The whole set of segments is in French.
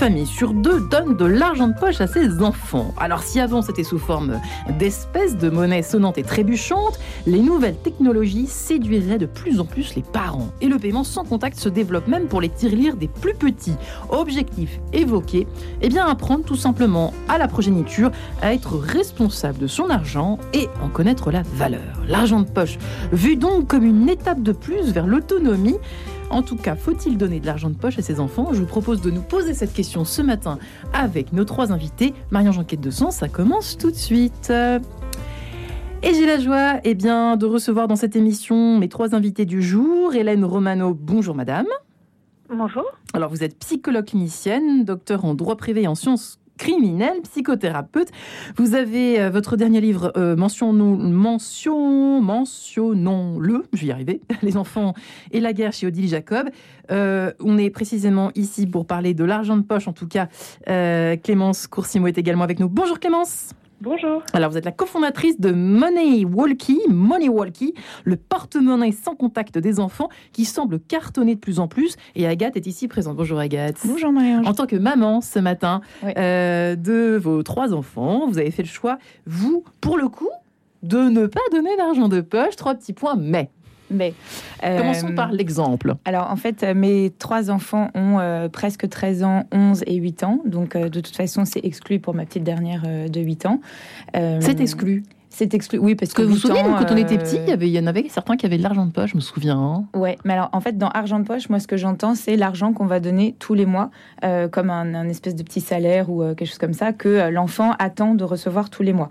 famille sur deux donne de l'argent de poche à ses enfants. Alors si avant c'était sous forme d'espèces de monnaie sonnante et trébuchante, les nouvelles technologies séduiraient de plus en plus les parents. Et le paiement sans contact se développe même pour les tirelires des plus petits. Objectif évoqué, eh bien apprendre tout simplement à la progéniture à être responsable de son argent et en connaître la valeur. L'argent de poche, vu donc comme une étape de plus vers l'autonomie, en tout cas, faut-il donner de l'argent de poche à ses enfants Je vous propose de nous poser cette question ce matin avec nos trois invités. Marion Jeanquette de Sens, ça commence tout de suite. Et j'ai la joie eh bien, de recevoir dans cette émission mes trois invités du jour. Hélène Romano, bonjour madame. Bonjour. Alors vous êtes psychologue clinicienne, docteur en droit privé et en sciences criminel, psychothérapeute. Vous avez euh, votre dernier livre, euh, mentionnons, mention, mentionnons-le, je vais y arriver, Les enfants et la guerre chez Odile Jacob. Euh, on est précisément ici pour parler de l'argent de poche, en tout cas. Clémence Coursimo est également avec nous. Bonjour Clémence. Bonjour. Alors, vous êtes la cofondatrice de Money Walkie, Money Walkie, le porte-monnaie sans contact des enfants qui semble cartonner de plus en plus. Et Agathe est ici présente. Bonjour Agathe. Bonjour Marie. En tant que maman ce matin euh, de vos trois enfants, vous avez fait le choix, vous, pour le coup, de ne pas donner d'argent de poche. Trois petits points, mais. Mais, Commençons euh, par l'exemple. Alors, en fait, euh, mes trois enfants ont euh, presque 13 ans, 11 et 8 ans. Donc, de toute façon, c'est exclu pour ma petite dernière de 8 ans. c'est exclu c'est exclu. Oui, parce que, vous vous souvenez, quand on était petit, il y, en avait certains qui avaient de l'argent de poche, je me souviens. Hein. Ouais, mais alors en fait, dans argent de poche, moi, ce que j'entends, c'est l'argent qu'on va donner tous les mois, euh, comme un, espèce de petit salaire ou euh, quelque chose comme ça, que euh, l'enfant attend de recevoir tous les mois.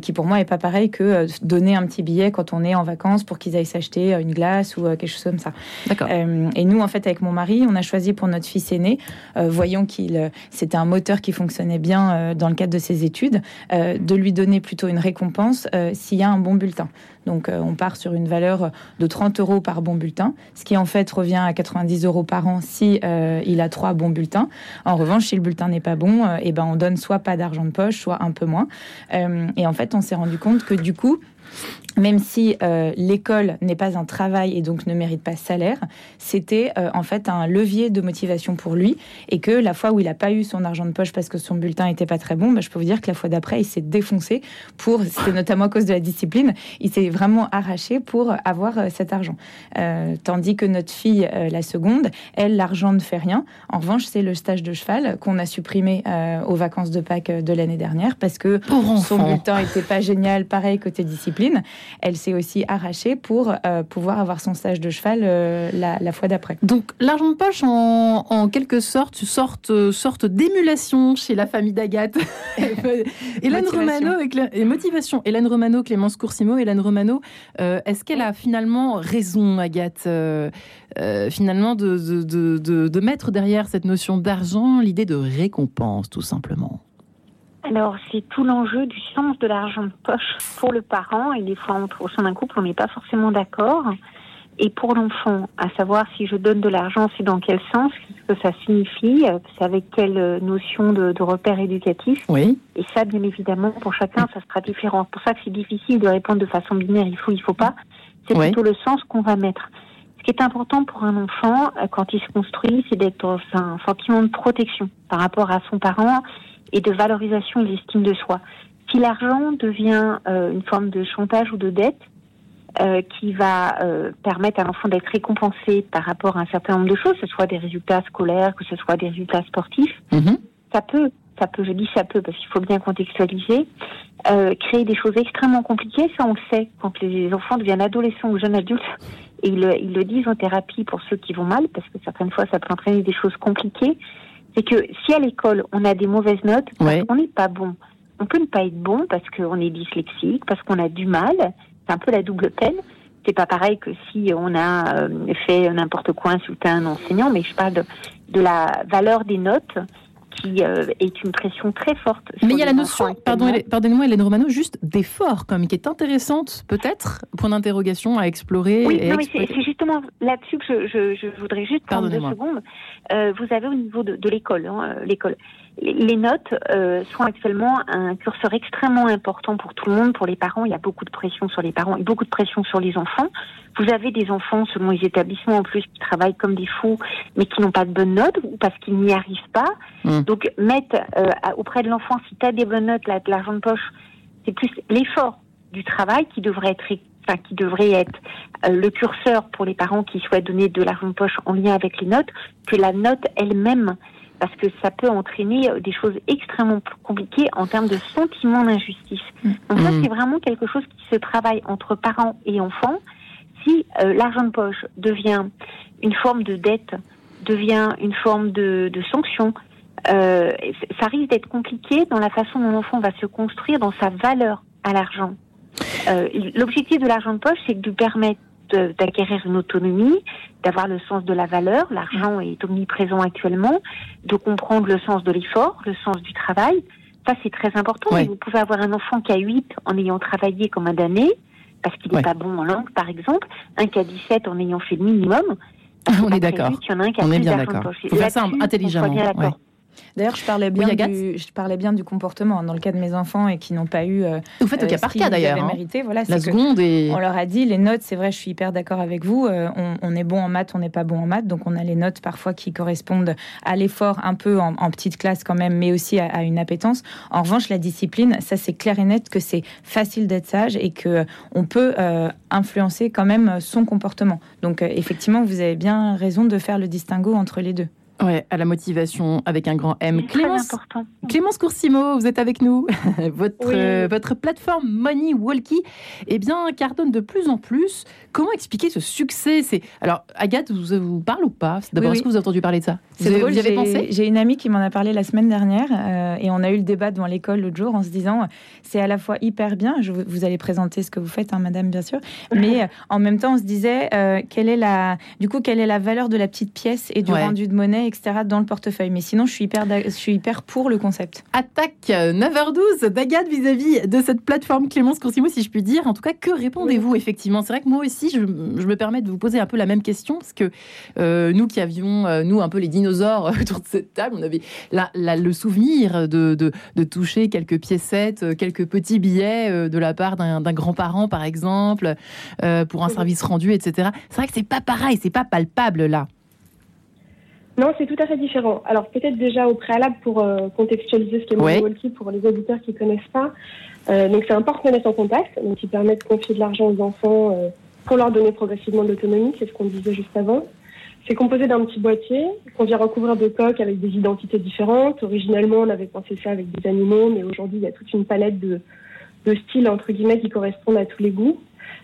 qui pour moi est pas pareil que donner un petit billet quand on est en vacances pour qu'ils aillent s'acheter une glace ou quelque chose comme ça. D'accord. et nous, en fait, avec mon mari, on a choisi pour notre fils aîné, voyant qu'il c'était un moteur qui fonctionnait bien dans le cadre de ses études, de lui donner plutôt une récompense s'il y a un bon bulletin. Donc euh, on part sur une valeur de 30 euros par bon bulletin, ce qui en fait revient à 90 euros par an si euh, il a trois bons bulletins. En revanche, si le bulletin n'est pas bon, euh, eh ben on donne soit pas d'argent de poche, soit un peu moins. et en fait, on s'est rendu compte que du coup, même si euh, l'école n'est pas un travail et donc ne mérite pas salaire, c'était euh, en fait un levier de motivation pour lui et que la fois où il n'a pas eu son argent de poche parce que son bulletin était pas très bon, bah, je peux vous dire que la fois d'après, il s'est défoncé pour, c'était notamment à cause de la discipline, il s'est vraiment arraché pour avoir euh, cet argent. tandis que notre fille, la seconde, elle, l'argent ne fait rien. En revanche, c'est le stage de cheval qu'on a supprimé aux vacances de Pâques de l'année dernière parce que son bulletin était pas génial, pareil côté discipline elle s'est aussi arrachée pour euh, pouvoir avoir son stage de cheval euh, la, fois d'après. Donc l'argent de poche, en, quelque sorte, sorte, sorte d'émulation chez la famille d'Agathe. Hélène Romano et, motivation. Hélène Romano, Clémence Coursimo, Hélène Romano, euh, est-ce qu'elle a finalement raison, Agathe, finalement de, de mettre derrière cette notion d'argent l'idée de récompense, tout simplement? Alors, c'est tout l'enjeu du sens de l'argent de poche pour le parent. Et des fois, au sein d'un couple, on n'est pas forcément d'accord. Et pour l'enfant, à savoir si je donne de l'argent, c'est dans quel sens, ce que ça signifie, c'est avec quelle notion de, de repère éducatif. Oui. Et ça, bien évidemment, pour chacun, ça sera différent. C'est pour ça que c'est difficile de répondre de façon binaire, il faut, il faut pas. C'est plutôt le sens qu'on va mettre. Ce qui est important pour un enfant, euh, quand il se construit, c'est d'être dans un sentiment de protection par rapport à son parent et de valorisation de l'estime de soi. Si l'argent devient euh, une forme de chantage ou de dette euh, qui va euh, permettre à l'enfant d'être récompensé par rapport à un certain nombre de choses, que ce soit des résultats scolaires, que ce soit des résultats sportifs, mm-hmm. ça peut, ça peut, je dis ça peut parce qu'il faut bien contextualiser, créer des choses extrêmement compliquées. Ça, on le sait quand les enfants deviennent adolescents ou jeunes adultes. Et ils, ils le disent en thérapie pour ceux qui vont mal, parce que certaines fois, ça peut entraîner des choses compliquées c'est que si à l'école on a des mauvaises notes, on n'est pas bon. On peut ne pas être bon parce qu'on est dyslexique, parce qu'on a du mal. C'est un peu la double peine. C'est pas pareil que si on a euh, fait n'importe quoi, insulté un enseignant, mais je parle de, la valeur des notes qui est une pression très forte. Mais il y a la notion, pardon, pardonnez-moi Hélène Romano, juste d'effort, comme qui est intéressante, peut-être, point d'interrogation à explorer. Oui, c'est justement là-dessus que je, je, voudrais juste prendre deux secondes. vous avez au niveau de, de l'école, hein, l'école les notes euh, sont actuellement un curseur extrêmement important pour tout le monde, pour les parents. Il y a beaucoup de pression sur les parents et beaucoup de pression sur les enfants. Vous avez des enfants, selon les établissements en plus, qui travaillent comme des fous, mais qui n'ont pas de bonnes notes ou parce qu'ils n'y arrivent pas. Mmh. Donc, mettre euh, auprès de l'enfant, si tu as des bonnes notes, là, de l'argent de poche, c'est plus l'effort du travail qui devrait être Enfin, qui devrait être euh, le curseur pour les parents qui souhaitent donner de l'argent de poche en lien avec les notes, que la note elle-même parce que ça peut entraîner euh, des choses extrêmement compliquées en termes de sentiment d'injustice. Mm. Donc ça, mm. c'est vraiment quelque chose qui se travaille entre parents et enfants. Si euh, l'argent de poche devient une forme de dette, devient une forme de, de sanction, euh, ça risque d'être compliqué dans la façon dont l'enfant va se construire dans sa valeur à l'argent. Euh, L'objectif de l'argent de poche, c'est de lui permettre d'acquérir une autonomie, d'avoir le sens de la valeur, l'argent est omniprésent actuellement, de comprendre le sens de l'effort, le sens du travail. Ça, c'est très important. Vous pouvez avoir un enfant qui a 8 en ayant travaillé comme un damné, parce qu'il n'est pas bon en langue, par exemple, un a 17 en ayant fait le minimum. On est d'accord. On est bien d'accord. Faut faire ça intelligemment. D'ailleurs, je parlais bien du, je parlais bien du comportement dans le cas de mes enfants et qui n'ont pas eu. Euh, Vous faites au cas euh, par cas d'ailleurs. Hein. Voilà, la seconde et... On leur a dit les notes. C'est vrai, je suis hyper d'accord avec vous. Euh, on, est bon en maths, on n'est pas bon en maths, donc on a les notes parfois qui correspondent à l'effort un peu en, petite classe quand même, mais aussi à, une appétence. En revanche, la discipline, ça c'est clair et net que c'est facile d'être sage et que on peut influencer quand même son comportement. Donc effectivement, vous avez bien raison de faire le distinguo entre les deux. Ouais, à la motivation avec un grand M. Clémence, Clémence Coursimo, vous êtes avec nous. votre, euh, votre plateforme Money Walkie eh bien, cartonne de plus en plus. Comment expliquer ce succès? C'est Alors, Agathe, vous, vous parle ou pas? D'abord, est-ce que vous avez entendu parler de ça? Vous, drôle, avez pensé? J'ai une amie qui m'en a parlé la semaine dernière euh, et on a eu le débat devant l'école l'autre jour en se disant c'est à la fois hyper bien, je, vous allez présenter ce que vous faites, hein, madame, bien sûr, mais euh, en même temps, on se disait quelle est la, du coup, quelle est la valeur de la petite pièce et du rendu de monnaie etc., dans le portefeuille. Mais sinon, je suis hyper, je suis hyper pour le concept. Attaque 9h12 d'Agathe vis-à-vis de cette plateforme Clémence Coursimo, si je puis dire. En tout cas, que répondez-vous effectivement? C'est vrai que moi aussi, je, me permets de vous poser un peu la même question, parce que euh, nous qui avions, euh, nous, un peu les dinosaures autour de cette table, on avait la, le souvenir de, de, toucher quelques piécettes, euh, quelques petits billets de la part d'un grand-parent, par exemple, pour un service rendu, etc. C'est vrai que c'est pas pareil, c'est pas palpable là. Non, c'est tout à fait différent. Alors peut-être déjà au préalable pour euh, contextualiser ce qu'est ouais. Walkie pour les auditeurs qui ne connaissent pas. Euh, donc c'est un porte-monnaie sans contact, donc qui permet de confier de l'argent aux enfants euh, pour leur donner progressivement de l'autonomie, c'est ce qu'on disait juste avant. C'est composé d'un petit boîtier qu'on vient recouvrir de coques avec des identités différentes. Originellement, on avait pensé ça avec des animaux, mais aujourd'hui, il y a toute une palette de, de styles entre guillemets qui correspondent à tous les goûts.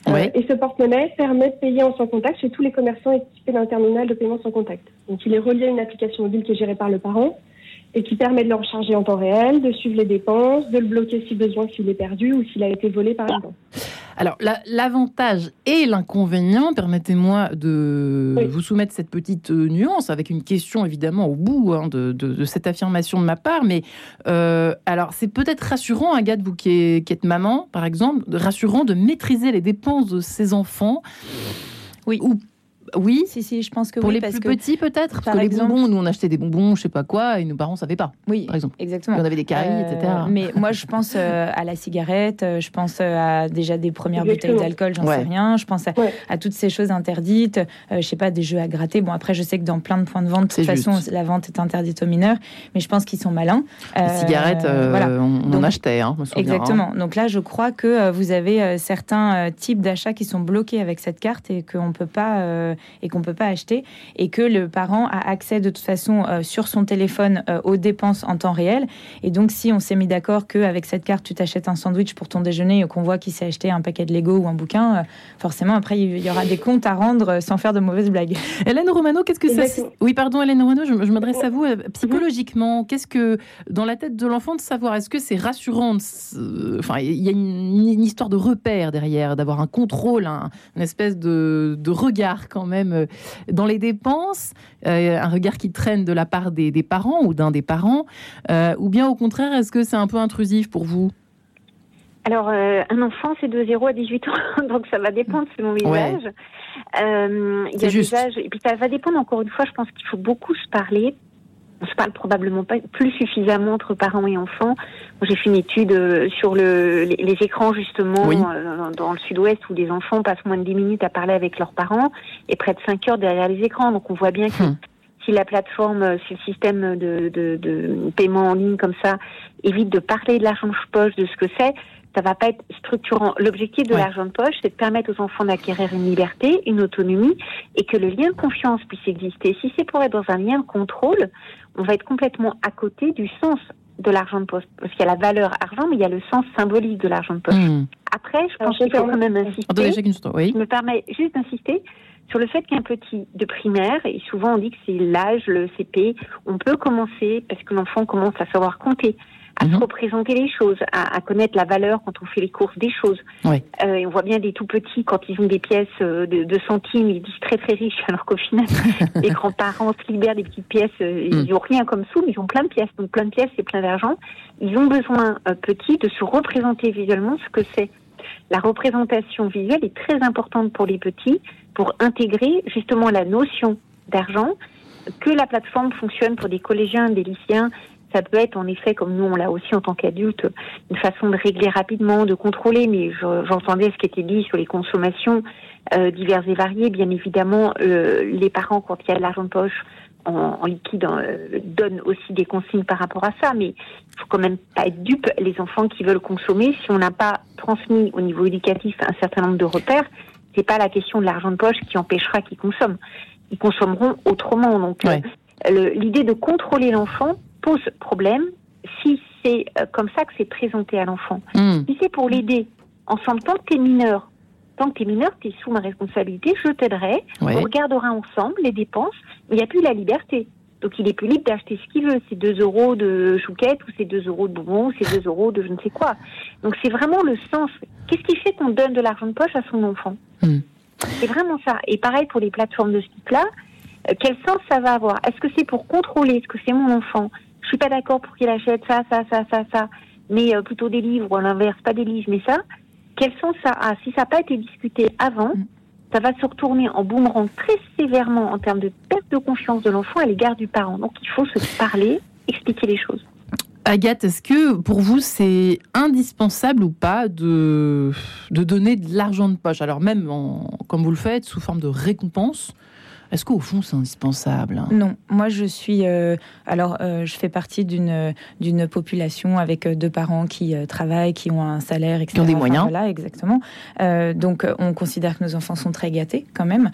Euh, et ce porte-monnaie permet de payer en sans contact chez tous les commerçants équipés d'un terminal de paiement sans contact. Donc il est relié à une application mobile qui est gérée par le parent et qui permet de le recharger en temps réel, de suivre les dépenses, de le bloquer si besoin s'il est perdu ou s'il a été volé par exemple. Alors, l'avantage et l'inconvénient, permettez-moi de vous soumettre cette petite euh, nuance avec une question évidemment au bout hein, de, cette affirmation de ma part. Mais euh, alors, c'est peut-être rassurant, Agathe, vous qui, êtes maman, par exemple, rassurant de maîtriser les dépenses de ses enfants. Oui. Ou oui, si, si, je pense que pour les plus petits peut-être. Parce que les bonbons, nous on achetait des bonbons, je sais pas quoi, et nos parents savaient pas. Oui, par exemple. Exactement. on avait des caries, etc. Euh, mais moi, je pense euh, à la cigarette, euh, je pense à déjà des premières bouteilles d'alcool, j'en sais rien. Je pense à, toutes ces choses interdites. je sais pas des jeux à gratter. Bon après, je sais que dans plein de points de vente, de toute façon, la vente est interdite aux mineurs, mais je pense qu'ils sont malins. Les cigarettes, voilà. on, en achetait, hein, Exactement. Donc là, je crois que vous avez certains types d'achats qui sont bloqués avec cette carte et qu'on peut pas et qu'on peut pas acheter et que le parent a accès de toute façon euh, sur son téléphone euh, aux dépenses en temps réel. Et donc, si on s'est mis d'accord qu'avec cette carte, tu t'achètes un sandwich pour ton déjeuner et qu'on voit qu'il s'est acheté un paquet de Lego ou un bouquin, euh, forcément, après, il y aura des comptes à rendre sans faire de mauvaises blagues. Hélène Romano, qu'est-ce que ça... Oui, pardon, Hélène Romano, je, m'adresse à vous. Psychologiquement, qu'est-ce que, dans la tête de l'enfant, de savoir, est-ce que c'est rassurant Enfin, il y a une, histoire de repère derrière, d'avoir un contrôle, un, une espèce de, de regard quand quand même dans les dépenses, un regard qui traîne de la part des, parents ou d'un des parents, ou bien au contraire, est-ce que c'est un peu intrusif pour vous? Alors, un enfant, c'est de 0 à 18 ans, donc ça va dépendre selon les âges. il y a des âges, et puis ça va dépendre, encore une fois, je pense qu'il faut beaucoup se parler, on se parle probablement pas plus suffisamment entre parents et enfants. J'ai fait une étude euh, sur le, les, écrans justement euh, dans le sud-ouest où des enfants passent moins de 10 minutes à parler avec leurs parents et près de 5 heures derrière les écrans. Donc on voit bien que hum. si la plateforme, euh, si le système de, de, de, paiement en ligne comme ça évite de parler de l'argent de poche, de ce que c'est, ça va pas être structurant. L'objectif de l'argent de poche, c'est de permettre aux enfants d'acquérir une liberté, une autonomie, et que le lien de confiance puisse exister. Si c'est pour être dans un lien de contrôle, on va être complètement à côté du sens de l'argent de poche. Parce qu'il y a la valeur argent, mais il y a le sens symbolique de l'argent de poche. Hmm. Après, je pense qu'il faut quand même insister. Je me permets juste d'insister sur le fait qu'un petit de primaire, et souvent on dit que c'est l'âge, le CP, on peut commencer parce que l'enfant commence à savoir compter à se mhm. représenter les choses, à, à, connaître la valeur quand on fait les courses des choses. Euh, et on voit bien des tout petits quand ils ont des pièces euh, de, de centimes, ils disent très très riches, alors qu'au final, les grands-parents se libèrent des petites pièces, euh, ils n'ont mm. rien comme sous, mais ils ont plein de pièces. Donc plein de pièces, c'est plein d'argent. Ils ont besoin, euh, petits, de se représenter visuellement ce que c'est. La représentation visuelle est très importante pour les petits pour intégrer justement la notion d'argent, que la plateforme fonctionne pour des collégiens, des lycéens, ça peut être en effet, comme nous on l'a aussi en tant qu'adulte, une façon de régler rapidement, de contrôler, mais j'entendais ce qui était dit sur les consommations euh, diverses et variées. Bien évidemment, euh, les parents, quand il y a de l'argent de poche en, liquide, euh, donnent aussi des consignes par rapport à ça, mais il faut quand même pas être dupe. Les enfants qui veulent consommer, si on n'a pas transmis au niveau éducatif un certain nombre de repères, c'est pas la question de l'argent de poche qui empêchera qu'ils consomment. Ils consommeront autrement. Donc, l'idée de contrôler l'enfant, pose problème si c'est euh, comme ça que c'est présenté à l'enfant. Hmm. Si c'est pour l'aider, ensemble, tant que tu es mineur, tant que tu es mineur, tu es sous ma responsabilité, je t'aiderai, on regardera ensemble les dépenses, mais il n'y a plus la liberté. Donc il est plus libre d'acheter ce qu'il veut, c'est 2 euros de chouquette ou c'est 2 euros de bonbons ou c'est 2 euros de je ne sais quoi. Donc c'est vraiment le sens. Qu'est-ce qui fait qu'on donne de l'argent de poche à son enfant hmm. C'est vraiment ça. Et pareil pour les plateformes de ce type-là, euh, quel sens ça va avoir? Est-ce que c'est pour contrôler ce que c'est mon enfant? Je suis pas d'accord pour qu'il achète ça, ça, ça, ça, ça, mais euh, plutôt des livres ou à l'inverse, pas des livres, mais ça, quels sont ça? A Si ça n'a pas été discuté avant, mm. ça va se retourner en boomerang très sévèrement en termes de perte de confiance de l'enfant à l'égard du parent. Donc il faut se parler, expliquer les choses. Agathe, est-ce que pour vous c'est indispensable ou pas de, de donner de l'argent de poche? Alors même comme vous le faites, sous forme de récompense, est-ce qu'au fond, c'est indispensable hein? Non, moi je suis. Euh, alors, euh, je fais partie d'une d'une population avec euh, deux parents qui travaillent, qui ont un salaire, etc. Qui ont des moyens. voilà, exactement. donc, on considère que nos enfants sont très gâtés quand même,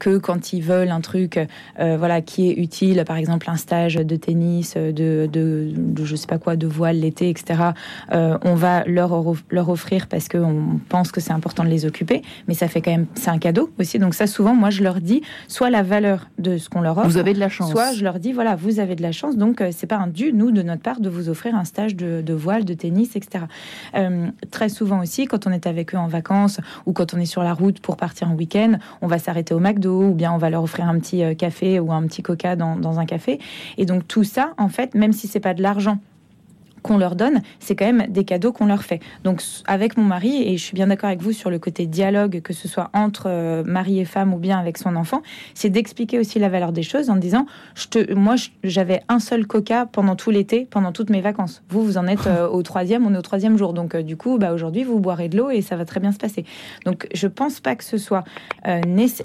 que quand ils veulent un truc, voilà, qui est utile, par exemple un stage de tennis, de, de, de je sais pas quoi, de voile l'été, etc. on va leur leur offrir parce qu'on pense que c'est important de les occuper, mais ça fait quand même, c'est un cadeau aussi. Donc ça, souvent, moi, je leur dis, soit la valeur de ce qu'on leur offre. Vous avez de la chance. Soit je leur dis, voilà, vous avez de la chance, donc euh, c'est pas un dû, nous, de notre part, de vous offrir un stage de, voile, de tennis, etc. Euh, très souvent aussi, quand on est avec eux en vacances ou quand on est sur la route pour partir en week-end, on va s'arrêter au McDo ou bien on va leur offrir un petit euh, café ou un petit coca dans, dans un café. Et donc tout ça, en fait, même si c'est pas de l'argent qu'on leur donne, c'est quand même des cadeaux qu'on leur fait. Donc avec mon mari, et je suis bien d'accord avec vous sur le côté dialogue, que ce soit entre euh, mari et femme ou bien avec son enfant, c'est d'expliquer aussi la valeur des choses en disant, je te, moi j'avais un seul coca pendant tout l'été, pendant toutes mes vacances. Vous, vous en êtes euh, au troisième, on est au troisième jour. Donc euh, du coup, bah, aujourd'hui, vous boirez de l'eau et ça va très bien se passer. Donc je pense pas que ce soit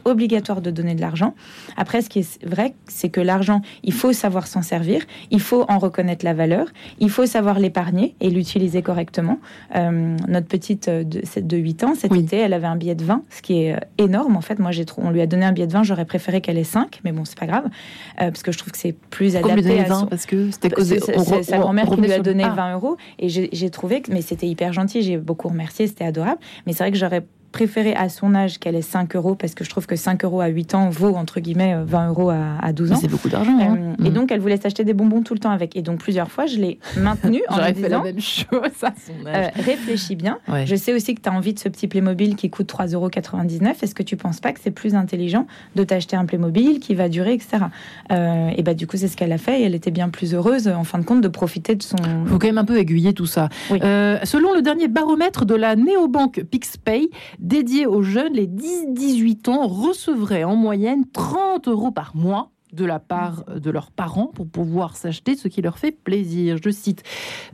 obligatoire de donner de l'argent. Après, ce qui est vrai, c'est que l'argent, il faut savoir s'en servir, il faut en reconnaître la valeur, il faut savoir l'épargner et l'utiliser correctement. Euh, notre petite euh, de, de 8 ans, cet été, elle avait un billet de 20, ce qui est euh, énorme. En fait, moi, j'ai on lui a donné un billet de 20, j'aurais préféré qu'elle ait 5, mais bon, c'est pas grave, parce que je trouve que c'est plus adapté. à 20 parce que c'était C'est sa grand-mère qui lui a donné 20 euros, et j'ai trouvé que, mais c'était hyper gentil, j'ai beaucoup remercié, c'était adorable, mais c'est vrai que j'aurais préféré à son âge qu'elle ait 5 euros parce que je trouve que 5 euros à 8 ans vaut entre guillemets 20 euros à, 12 ans. C'est beaucoup d'argent. Hein. Et mm. donc elle voulait s'acheter des bonbons tout le temps avec. Et donc plusieurs fois je l'ai maintenu en J'aurais fait la même chose à son âge. réfléchis bien. Je sais aussi que tu as envie de ce petit Playmobil qui coûte 3,99 euros. Est-ce que tu penses pas que c'est plus intelligent de t'acheter un Playmobil qui va durer, etc. et bah du coup c'est ce qu'elle a fait et elle était bien plus heureuse en fin de compte de profiter de son. Il faut quand même un peu aiguiller tout ça. selon le dernier baromètre de la néobanque PixPay, dédié aux jeunes, les 10-18 ans recevraient en moyenne 30 euros par mois de la part de leurs parents pour pouvoir s'acheter ce qui leur fait plaisir. Je cite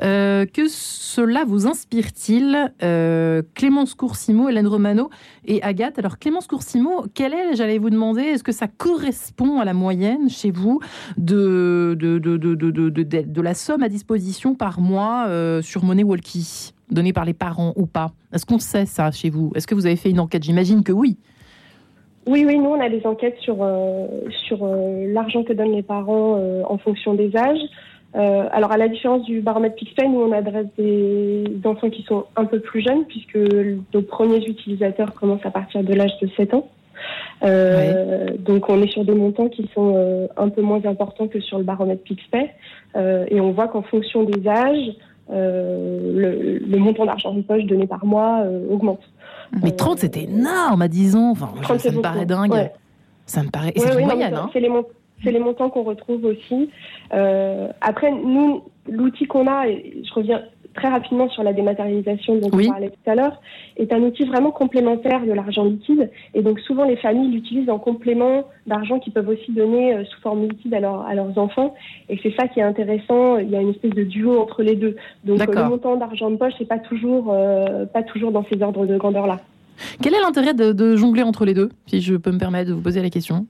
euh, Que cela vous inspire-t-il euh, Clémence Coursimo, Hélène Romano et Agathe? Alors, Clémence Coursimo, quel est, j'allais vous demander, est-ce que ça correspond à la moyenne chez vous de, de, de, de la somme à disposition par mois euh, sur Money Walkie donnée par les parents ou pas? Est-ce qu'on sait ça chez vous? Est-ce que vous avez fait une enquête? J'imagine que oui. Oui, oui, nous, on a des enquêtes sur, euh, sur euh, l'argent que donnent les parents euh, en fonction des âges. alors, à la différence du baromètre Pixpay, nous, on adresse des enfants qui sont un peu plus jeunes, puisque nos premiers utilisateurs commencent à partir de l'âge de 7 ans. Donc, on est sur des montants qui sont un peu moins importants que sur le baromètre Pixpay. et on voit qu'en fonction des âges, le, le, montant d'argent de poche donné par mois augmente. Mais 30, c'était énorme à 10 ans. Enfin, ça me paraît dingue. Ça me paraît. c'est moyenne. Hein. C'est les, les, montants qu'on retrouve aussi. Euh, après, nous, l'outil qu'on a, et je reviens très rapidement sur la dématérialisation dont on parlait tout à l'heure, est un outil vraiment complémentaire de l'argent liquide. Et donc souvent les familles l'utilisent en complément d'argent qu'ils peuvent aussi donner euh, sous forme liquide à, à leurs enfants. Et c'est ça qui est intéressant. Il y a une espèce de duo entre les deux. Donc le montant d'argent de poche n'est pas toujours euh, pas toujours dans ces ordres de grandeur là. Quel est l'intérêt de, de, jongler entre les deux, si je peux me permettre de vous poser la question?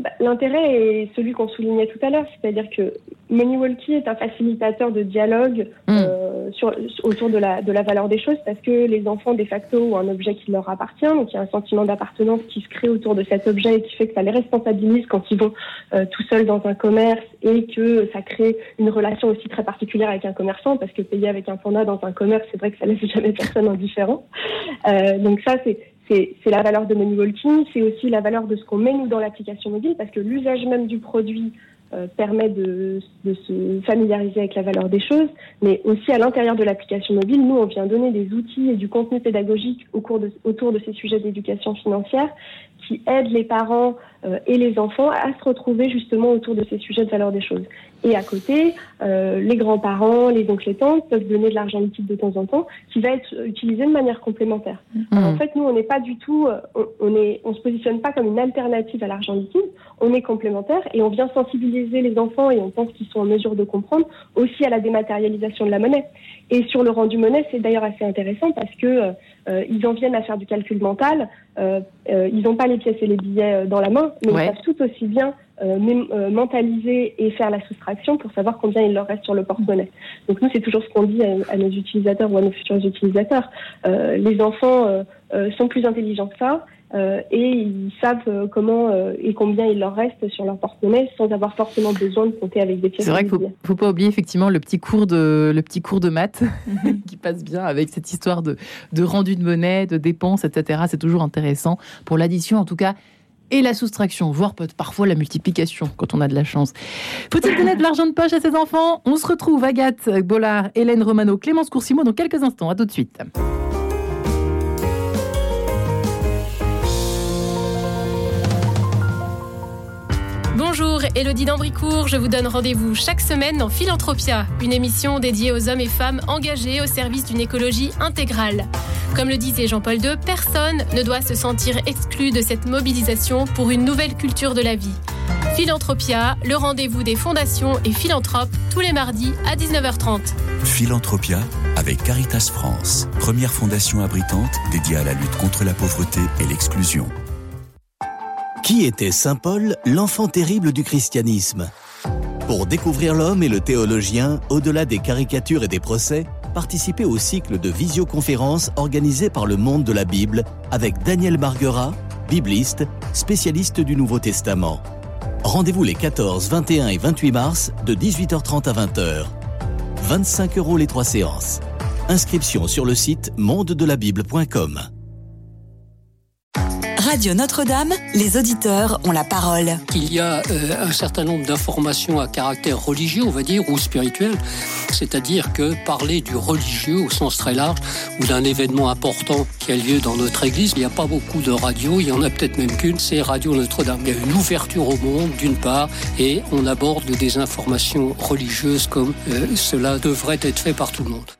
Bah, L'intérêt est celui qu'on soulignait tout à l'heure, c'est-à-dire que MoneyWalkie est un facilitateur de dialogue hmm. euh, sur, autour de la, de la valeur des choses parce que les enfants, de facto, ont un objet qui leur appartient. Donc, il y a un sentiment d'appartenance qui se crée autour de cet objet et qui fait que ça les responsabilise quand ils vont euh, tout seuls dans un commerce et que ça crée une relation aussi très particulière avec un commerçant parce que payer avec un panda dans un commerce, c'est vrai que ça laisse jamais personne indifférent. Euh, donc ça, c'est c'est la valeur de MoneyWalking, c'est aussi la valeur de ce qu'on met nous dans l'application mobile, parce que l'usage même du produit euh, permet de, se familiariser avec la valeur des choses, mais aussi à l'intérieur de l'application mobile, nous, on vient donner des outils et du contenu pédagogique autour de ces sujets d'éducation financière qui aident les parents et les enfants à se retrouver justement autour de ces sujets de valeur des choses. Et à côté, euh, les grands-parents, les oncles et tantes peuvent donner de l'argent liquide de temps en temps, qui va être utilisé de manière complémentaire. Mmh. En fait, nous, on n'est pas du tout, euh, on, est, on se positionne pas comme une alternative à l'argent liquide. On est complémentaire et on vient sensibiliser les enfants et on pense qu'ils sont en mesure de comprendre aussi à la dématérialisation de la monnaie. Et sur le rendu monnaie, c'est d'ailleurs assez intéressant parce que euh, ils en viennent à faire du calcul mental. Euh, ils n'ont pas les pièces et les billets dans la main, mais ils savent tout aussi bien euh, euh, mentaliser et faire la soustraction pour savoir combien il leur reste sur le porte-monnaie. Donc nous, c'est toujours ce qu'on dit à, nos utilisateurs ou à nos futurs utilisateurs. Euh, les enfants sont plus intelligents que ça. Et ils savent comment et combien il leur reste sur leur porte-monnaie sans avoir forcément besoin de compter avec des pièces. C'est vrai qu'il ne faut, pas oublier effectivement le petit cours de, le petit cours de maths mhm. qui passe bien avec cette histoire de, de rendu de monnaie, de dépenses, etc. C'est toujours intéressant pour l'addition. En tout cas, et la soustraction, voire parfois la multiplication quand on a de la chance. Faut-il donner de l'argent de poche à ses enfants? On se retrouve Agathe Bollard, Hélène Romano, Clémence Coursimo dans quelques instants. À tout de suite. Elodie Dambricourt, je vous donne rendez-vous chaque semaine dans Philanthropia, une émission dédiée aux hommes et femmes engagés au service d'une écologie intégrale. Comme le disait Jean-Paul II, personne ne doit se sentir exclu de cette mobilisation pour une nouvelle culture de la vie. Philanthropia, le rendez-vous des fondations et philanthropes tous les mardis à 19h30. Philanthropia avec Caritas France, première fondation abritante dédiée à la lutte contre la pauvreté et l'exclusion. Qui était Saint Paul, l'enfant terrible du christianisme Pour découvrir l'homme et le théologien, au-delà des caricatures et des procès, participez au cycle de visioconférences organisé par le monde de la Bible avec Daniel Marguerat, bibliste, spécialiste du Nouveau Testament. Rendez-vous les 14, 21 et 28 mars de 18h30 à 20h. 25 euros les trois séances. Inscription sur le site monde-de-la-bible.com. Radio Notre-Dame, les auditeurs ont la parole. Il y a euh, un certain nombre d'informations à caractère religieux, on va dire, ou spirituel. C'est-à-dire que parler du religieux au sens très large ou d'un événement important qui a lieu dans notre église, il n'y a pas beaucoup de radios, il y en a peut-être même qu'une, c'est Radio Notre-Dame. Il y a une ouverture au monde, d'une part, et on aborde des informations religieuses comme euh, cela devrait être fait par tout le monde.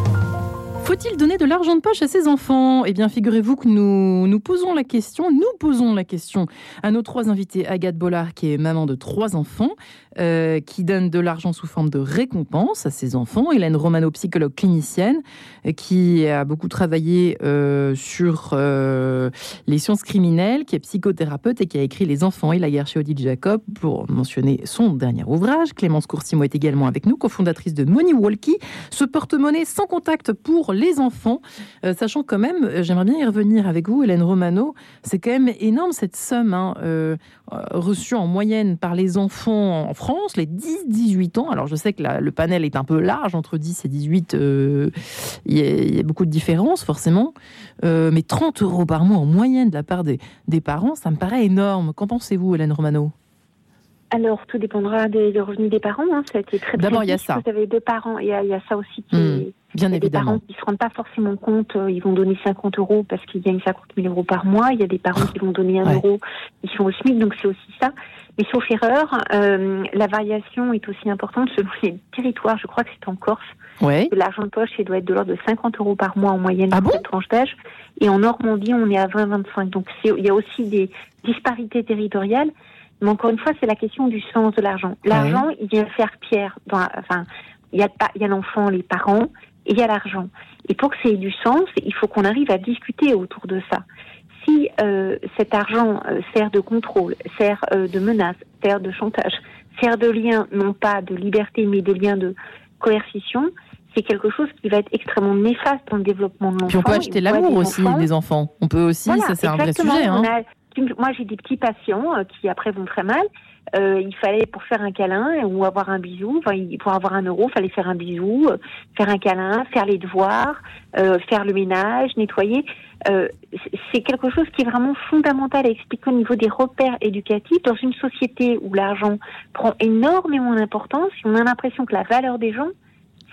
Faut-il donner de l'argent de poche à ses enfants? Eh bien, figurez-vous que nous nous posons la question, nous posons la question à nos trois invités. Agathe Bollard, qui est maman de trois enfants, euh, qui donne de l'argent sous forme de récompense à ses enfants. Hélène Romano, psychologue clinicienne, euh, qui a beaucoup travaillé euh, sur les sciences criminelles, qui est psychothérapeute et qui a écrit Les enfants et la guerre chez Odile Jacob, pour mentionner son dernier ouvrage. Clémence Coursimo est également avec nous, cofondatrice de Money Walkie, ce porte-monnaie sans contact pour les enfants. sachant quand même, j'aimerais bien y revenir avec vous, Hélène Romano, c'est quand même énorme cette somme hein, reçue en moyenne par les enfants en France, les 10-18 ans, alors je sais que le panel est un peu large, entre 10 et 18, euh, il y, a beaucoup de différences forcément, euh, mais 30 euros par mois en moyenne de la part des, des parents, ça me paraît énorme. Qu'en pensez-vous, Hélène Romano? Alors, tout dépendra des, revenus des parents. Hein. Ça a été très D'abord, il y a ça. Vous avez deux parents, il y a, il y a ça aussi qui mmh, bien il y a. Des parents qui ne se rendent pas forcément compte, euh, ils vont donner 50 euros parce qu'ils gagnent 50 000 euros par mois. Il y a des parents qui vont donner 1 euro, ils sont au SMIC, donc c'est aussi ça. Mais sauf erreur, euh, la variation est aussi importante selon les territoires. Je crois que c'est en Corse. Ouais. L'argent de poche, il doit être de l'ordre de 50 euros par mois en moyenne ah pour cette tranche d'âge. Et en Normandie, on est à 20-25. Donc il y a aussi des disparités territoriales. Mais encore une fois, c'est la question du sens de l'argent. L'argent, il vient faire pierre. Dans, enfin, il y a, il y a l'enfant, les parents, il y a l'argent. Et pour que ça ait du sens, il faut qu'on arrive à discuter autour de ça si euh, cet argent euh, sert de contrôle, sert euh, de menace, sert de chantage, sert de lien, non pas de liberté, mais de lien de coercition, c'est quelque chose qui va être extrêmement néfaste dans le développement de l'enfant. Puis on peut acheter l'amour aussi des enfants. On peut aussi, ça c'est un vrai sujet. Hein. moi j'ai des petits patients qui après vont très mal euh, il fallait pour faire un câlin ou avoir un bisou, pour avoir un euro, il fallait faire un bisou, euh, faire un câlin, faire les devoirs, euh, faire le ménage, nettoyer. Euh, c'est quelque chose qui est vraiment fondamental à expliquer au niveau des repères éducatifs dans une société où l'argent prend énormément d'importance. On a l'impression que la valeur des gens,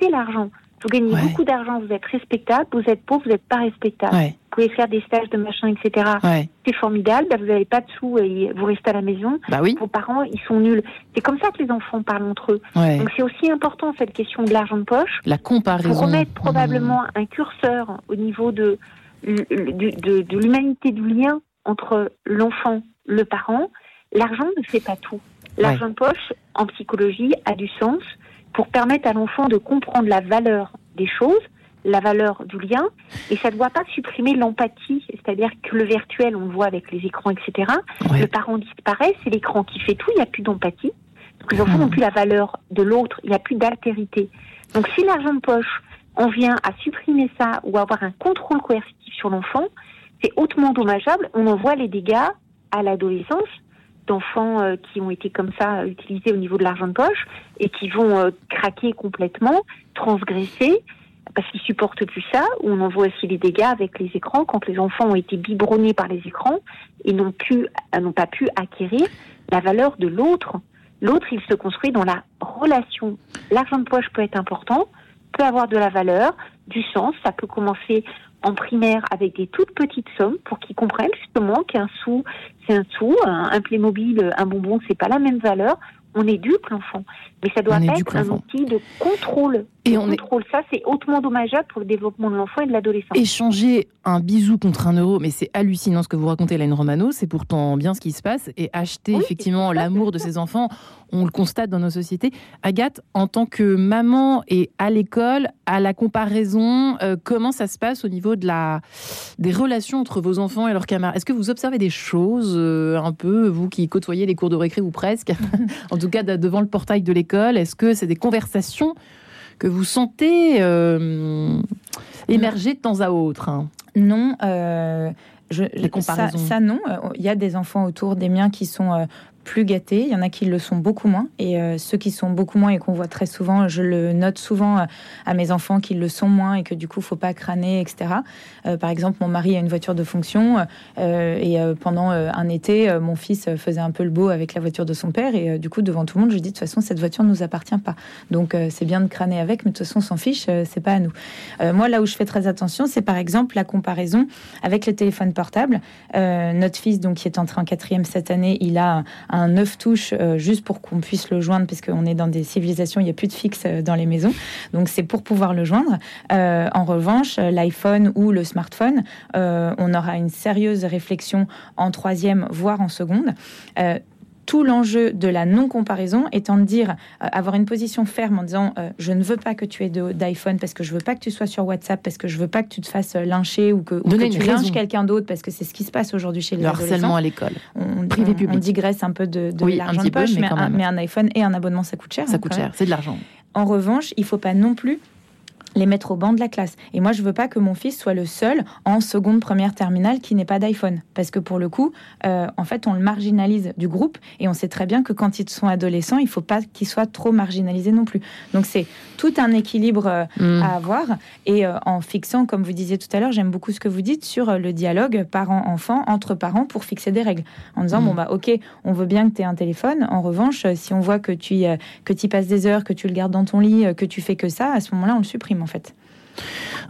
c'est l'argent. Vous gagnez beaucoup d'argent, vous êtes respectable, vous êtes pauvre, vous n'êtes pas respectable. Vous pouvez faire des stages de machin, etc. C'est formidable, bah, vous n'avez pas de sous et vous restez à la maison. Bah oui. Vos parents, ils sont nuls. C'est comme ça que les enfants parlent entre eux. Donc c'est aussi important cette question de l'argent de poche. La comparaison. Pour remettre probablement mmh. un curseur au niveau de, de, de l'humanité du lien entre l'enfant, le parent. L'argent ne fait pas tout. L'argent de poche, en psychologie, a du sens pour permettre à l'enfant de comprendre la valeur des choses, la valeur du lien, et ça ne doit pas supprimer l'empathie, c'est-à-dire que le virtuel, on le voit avec les écrans, etc. Le parent disparaît, c'est l'écran qui fait tout, il n'y a plus d'empathie. Donc les enfants n'ont plus la valeur de l'autre, il n'y a plus d'altérité. Donc si l'argent de poche, on vient à supprimer ça ou avoir un contrôle coercitif sur l'enfant, c'est hautement dommageable. On en voit les dégâts à l'adolescence d'enfants euh, qui ont été comme ça utilisés au niveau de l'argent de poche et qui vont euh, craquer complètement, transgresser parce qu'ils supportent plus ça. On en voit aussi les dégâts avec les écrans quand les enfants ont été biberonnés par les écrans et euh, n'ont pas pu acquérir la valeur de l'autre. L'autre, il se construit dans la relation. L'argent de poche peut être important, peut avoir de la valeur, du sens. Ça peut commencer en primaire avec des toutes petites sommes pour qu'ils comprennent justement qu'un sou, c'est un sou, un, un Playmobil, un bonbon, c'est pas la même valeur. On éduque l'enfant, mais ça doit être un outil de contrôle et on contrôle. Ça, c'est hautement dommageable pour le développement de l'enfant et de l'adolescent. Échanger un bisou contre un euro, mais c'est hallucinant ce que vous racontez, Hélène Romano. C'est pourtant bien ce qui se passe. Et acheter effectivement l'amour de ses enfants, on le constate dans nos sociétés. Agathe, en tant que maman et à l'école, à la comparaison, euh, comment ça se passe au niveau de la, des relations entre vos enfants et leurs camarades? Est-ce que vous observez des choses euh, un peu, vous qui côtoyez les cours de récré ou presque, en tout cas devant le portail de l'école Est-ce que c'est des conversations que vous sentez euh, émerger de temps à autre hein? Non. Euh, je, ça, ça, non. Il y a des enfants autour des miens qui sont plus gâtés, il y en a qui le sont beaucoup moins. Et euh, ceux qui sont beaucoup moins et qu'on voit très souvent, je le note souvent euh, à mes enfants qu'ils le sont moins et que du coup, faut pas crâner, etc. Euh, par exemple, mon mari a une voiture de fonction et pendant un été, mon fils faisait un peu le beau avec la voiture de son père et du coup, devant tout le monde, je dis de toute façon, cette voiture ne nous appartient pas. Donc, c'est bien de crâner avec, mais de toute façon, on s'en fiche, c'est pas à nous. moi, là où je fais très attention, c'est par exemple la comparaison avec le téléphone portable. notre fils, donc, qui est entré en quatrième cette année, il a un un neuf touches euh, juste pour qu'on puisse le joindre, parce qu'on est dans des civilisations, il n'y a plus de fixe euh, dans les maisons. Donc c'est pour pouvoir le joindre. Euh, en revanche, l'iPhone ou le smartphone, on aura une sérieuse réflexion en troisième, voire en seconde tout l'enjeu de la non-comparaison étant de dire, euh, avoir une position ferme en disant euh, je ne veux pas que tu aies d'iPhone parce que je veux pas que tu sois sur WhatsApp, parce que je veux pas que tu te fasses euh, lyncher ou que, tu lynches quelqu'un d'autre parce que c'est ce qui se passe aujourd'hui chez les Le harcèlement à l'école. On, Privé public. on digresse un peu de, l'argent de poche, mais, mais, un, iPhone et un abonnement ça coûte cher. Ça coûte cher, c'est de l'argent. En revanche, il faut pas non plus les mettre au banc de la classe. Et moi, je veux pas que mon fils soit le seul en seconde, première terminale qui n'ait pas d'iPhone. Parce que pour le coup, euh, en fait, on le marginalise du groupe et on sait très bien que quand ils sont adolescents, il faut pas qu'ils soient trop marginalisés non plus. Donc, c'est tout un équilibre euh, mm. à avoir. Et euh, en fixant, comme vous disiez tout à l'heure, j'aime beaucoup ce que vous dites sur le dialogue parent-enfant, entre parents, pour fixer des règles. En disant, mm. bon, bah, ok, on veut bien que tu aies un téléphone. En revanche, si on voit que tu que y passes des heures, que tu le gardes dans ton lit, que tu fais que ça, à ce moment-là, on le supprime fait.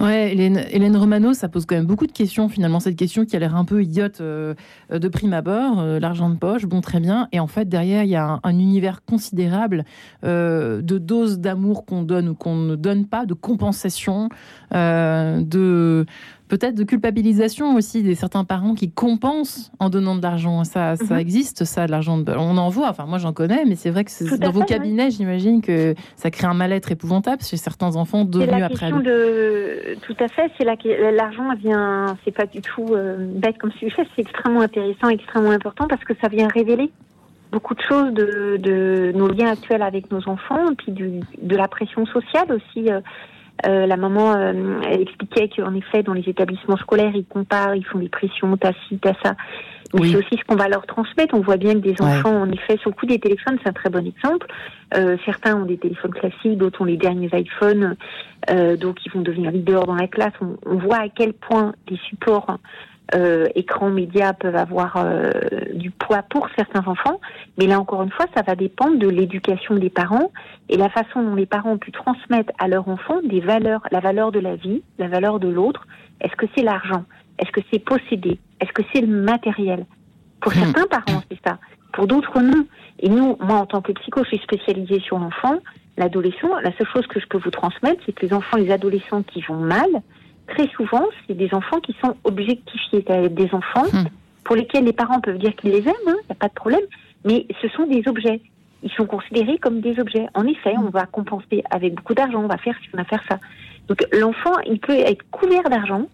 Ouais, Hélène, Hélène, Romano, ça pose quand même beaucoup de questions finalement. Cette question qui a l'air un peu idiote euh, de prime abord, euh, l'argent de poche, bon très bien. Et en fait derrière il y a un, univers considérable euh, de doses d'amour qu'on donne ou qu'on ne donne pas, de compensation, de peut-être de culpabilisation aussi des certains parents qui compensent en donnant de l'argent. Ça, ça mhm. existe, ça, de l'argent. On en voit. Enfin, moi, j'en connais, mais c'est vrai que dans vos cabinets, j'imagine que ça crée un mal-être épouvantable chez certains enfants devenus après. De... Tout à fait. C'est l'argent vient. C'est pas du tout euh, bête comme sujet. C'est extrêmement intéressant, extrêmement important parce que ça vient révéler beaucoup de choses de, de nos liens actuels avec nos enfants, puis de la pression sociale aussi. Euh, euh, la maman euh, expliquait qu'en effet, dans les établissements scolaires, ils comparent, ils font des pressions, t'as ci, t'as ça. C'est aussi ce qu'on va leur transmettre. On voit bien que des enfants, en effet, sur le coup des téléphones, c'est un très bon exemple. Euh, certains ont des téléphones classiques, d'autres ont les derniers iPhones, euh, donc ils vont devenir leaders dans la classe. On, on voit à quel point les supports euh, écrans médias peuvent avoir euh, du poids pour certains enfants, mais là encore une fois, ça va dépendre de l'éducation des parents et la façon dont les parents ont pu transmettre à leurs enfants des valeurs, la valeur de la vie, la valeur de l'autre. Est-ce que c'est l'argent? Est-ce que c'est posséder? Est-ce que c'est le matériel? Pour hmm. certains parents, c'est ça. Pour d'autres, non. Et nous, moi, en tant que psycho, je suis spécialisée sur l'enfant, l'adolescent. La seule chose que je peux vous transmettre, c'est que les enfants et les adolescents qui vont mal, très souvent, c'est des enfants qui sont objectifiés. Des enfants hmm. pour lesquels les parents peuvent dire qu'ils les aiment, il hein, n'y a pas de problème, mais ce sont des objets. Ils sont considérés comme des objets. En effet, on va compenser avec beaucoup d'argent, on va faire ci, on va faire ça. Donc l'enfant, il peut être couvert d'argent,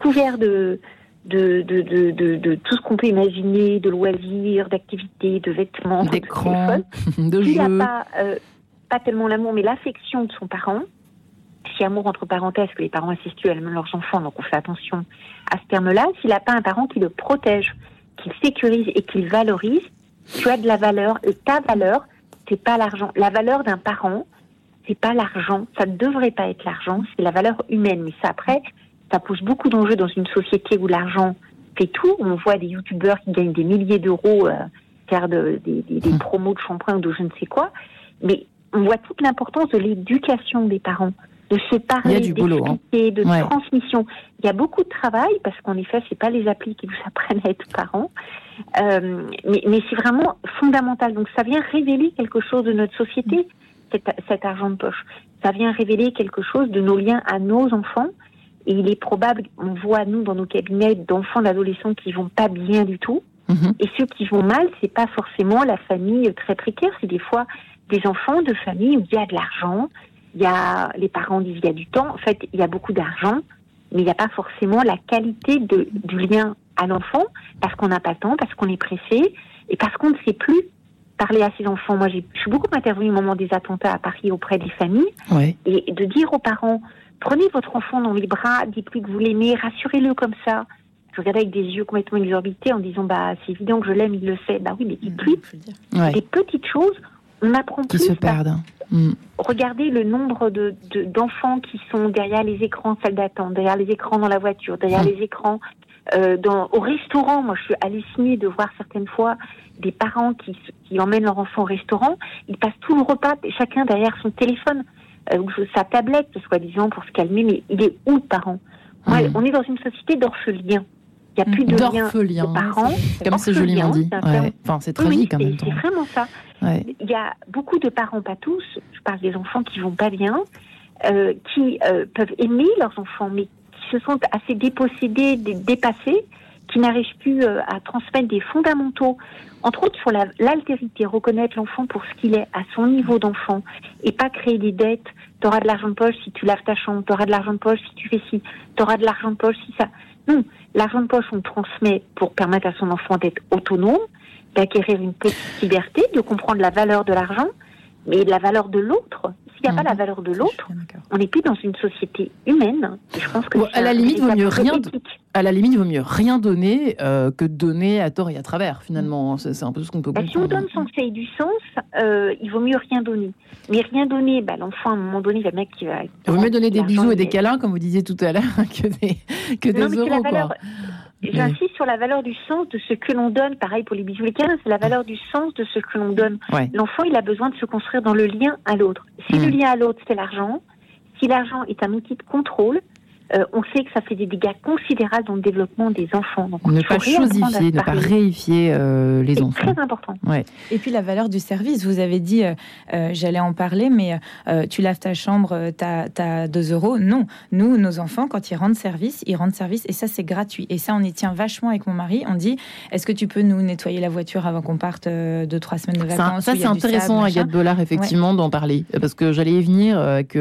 couvert de, de, de, de, de, tout ce qu'on peut imaginer, de loisirs, d'activités, de vêtements, d'écran, de, jeux. n'a pas, euh, pas tellement l'amour, mais l'affection de son parent, amour entre parenthèses, que les parents incestueux aiment leurs enfants, donc on fait attention à ce terme-là. S'il n'a pas un parent qui le protège, qui le sécurise et qui le valorise, tu as de la valeur. Et ta valeur, c'est pas l'argent. La valeur d'un parent, c'est pas l'argent. Ça ne devrait pas être l'argent, c'est la valeur humaine. Mais ça, après, ça pose beaucoup d'enjeux dans une société où l'argent fait tout. On voit des youtubeurs qui gagnent des milliers d'euros, euh, faire des, des, promos de shampoing ou de je ne sais quoi. Mais on voit toute l'importance de l'éducation des parents de se parler, hein. de transmission. Il y a beaucoup de travail parce qu'en effet, c'est pas les applis qui vous apprennent à être parents, euh, mais, mais c'est vraiment fondamental. Donc, ça vient révéler quelque chose de notre société, cet, cet, argent de poche. Ça vient révéler quelque chose de nos liens à nos enfants. Et il est probable, on voit nous dans nos cabinets d'enfants, d'adolescents qui vont pas bien du tout. Mhm. Et ceux qui vont mal, c'est pas forcément la famille très précaire, c'est des fois des enfants de familles où il y a de l'argent, il y a les parents disent il y a du temps. En fait, il y a beaucoup d'argent, mais il n'y a pas forcément la qualité de, du lien à l'enfant parce qu'on n'a pas le temps, parce qu'on est pressé et parce qu'on ne sait plus parler à ses enfants. Moi, j'ai, je suis beaucoup intervenue au moment des attentats à Paris auprès des familles et de dire aux parents prenez votre enfant dans les bras, dites-lui que vous l'aimez, rassurez-le comme ça. je regardais avec des yeux complètement exorbités en disant bah c'est évident que je l'aime, il le sait. Bah oui, mais dites-lui des petites choses. On apprend qui plus. se perdent. Mm. Regardez le nombre de d'enfants qui sont derrière les écrans salle d'attente, derrière les écrans dans la voiture, derrière mm. les écrans euh, dans, au restaurant. Moi, je suis hallucinée de voir certaines fois des parents qui, qui emmènent leur enfant au restaurant. Ils passent tout le repas, chacun derrière son téléphone, euh, sa tablette, soi-disant, pour se calmer. Mais il est où le parent? Mm. On est dans une société d'orphelins. Il n'y a plus de parents. Comme c'est joliment dit. Enfin, c'est tragique oui, C'est vraiment ça. Il y a beaucoup de parents, pas tous, je parle des enfants qui vont pas bien, euh, qui euh, peuvent aimer leurs enfants, mais qui se sentent assez dépossédés, dépassés, qui n'arrivent plus euh, à transmettre des fondamentaux, entre autres sur l'altérité, reconnaître l'enfant pour ce qu'il est, à son niveau d'enfant, et pas créer des dettes. Tu auras de l'argent de poche si tu laves ta chambre, tu auras de l'argent de poche si tu fais ci, tu auras de l'argent de poche si ça. Non, l'argent de poche, on le transmet pour permettre à son enfant d'être autonome, d'acquérir une petite liberté, de comprendre la valeur de l'argent, mais la valeur de l'autre. S'il n'y a pas la mhm. valeur de l'autre, on n'est plus dans une société humaine. je pense que à la limite, vaut mieux rien. À la limite, il vaut mieux rien donner euh, que donner à tort et à travers. Finalement, c'est un peu ce qu'on peut. Bah, si on donne son fait du sens, euh, il vaut mieux rien donner. Mais rien donner, bah, l'enfant à un moment donné, le mec qui va. Il vaut mieux donner des bisous et des câlins, comme vous disiez tout à l'heure, que des que des euros. Quoi. J'insiste sur la valeur du sens de ce que l'on donne. Pareil pour les bisous les câlins, c'est la valeur du sens de ce que l'on donne. L'enfant, il a besoin de se construire dans le lien à l'autre. Si le mm. lien à l'autre, c'est l'argent, si l'argent est un outil de contrôle, euh, on sait que ça fait des dégâts considérables dans le développement des enfants. Donc, ne pas chosifier, ne pas réifier euh, les enfants. C'est très important. Ouais. Et puis la valeur du service. Vous avez dit, euh, j'allais en parler, mais tu laves ta chambre, tu as, 2 euros. Non, nous, nos enfants, quand ils rendent service, ils rendent service et ça, c'est gratuit. Et ça, on y tient vachement avec mon mari. On dit, est-ce que tu peux nous nettoyer la voiture avant qu'on parte de trois semaines de vacances Ça, c'est intéressant, Agathe Bollard, effectivement, d'en parler. Parce que j'allais y venir avec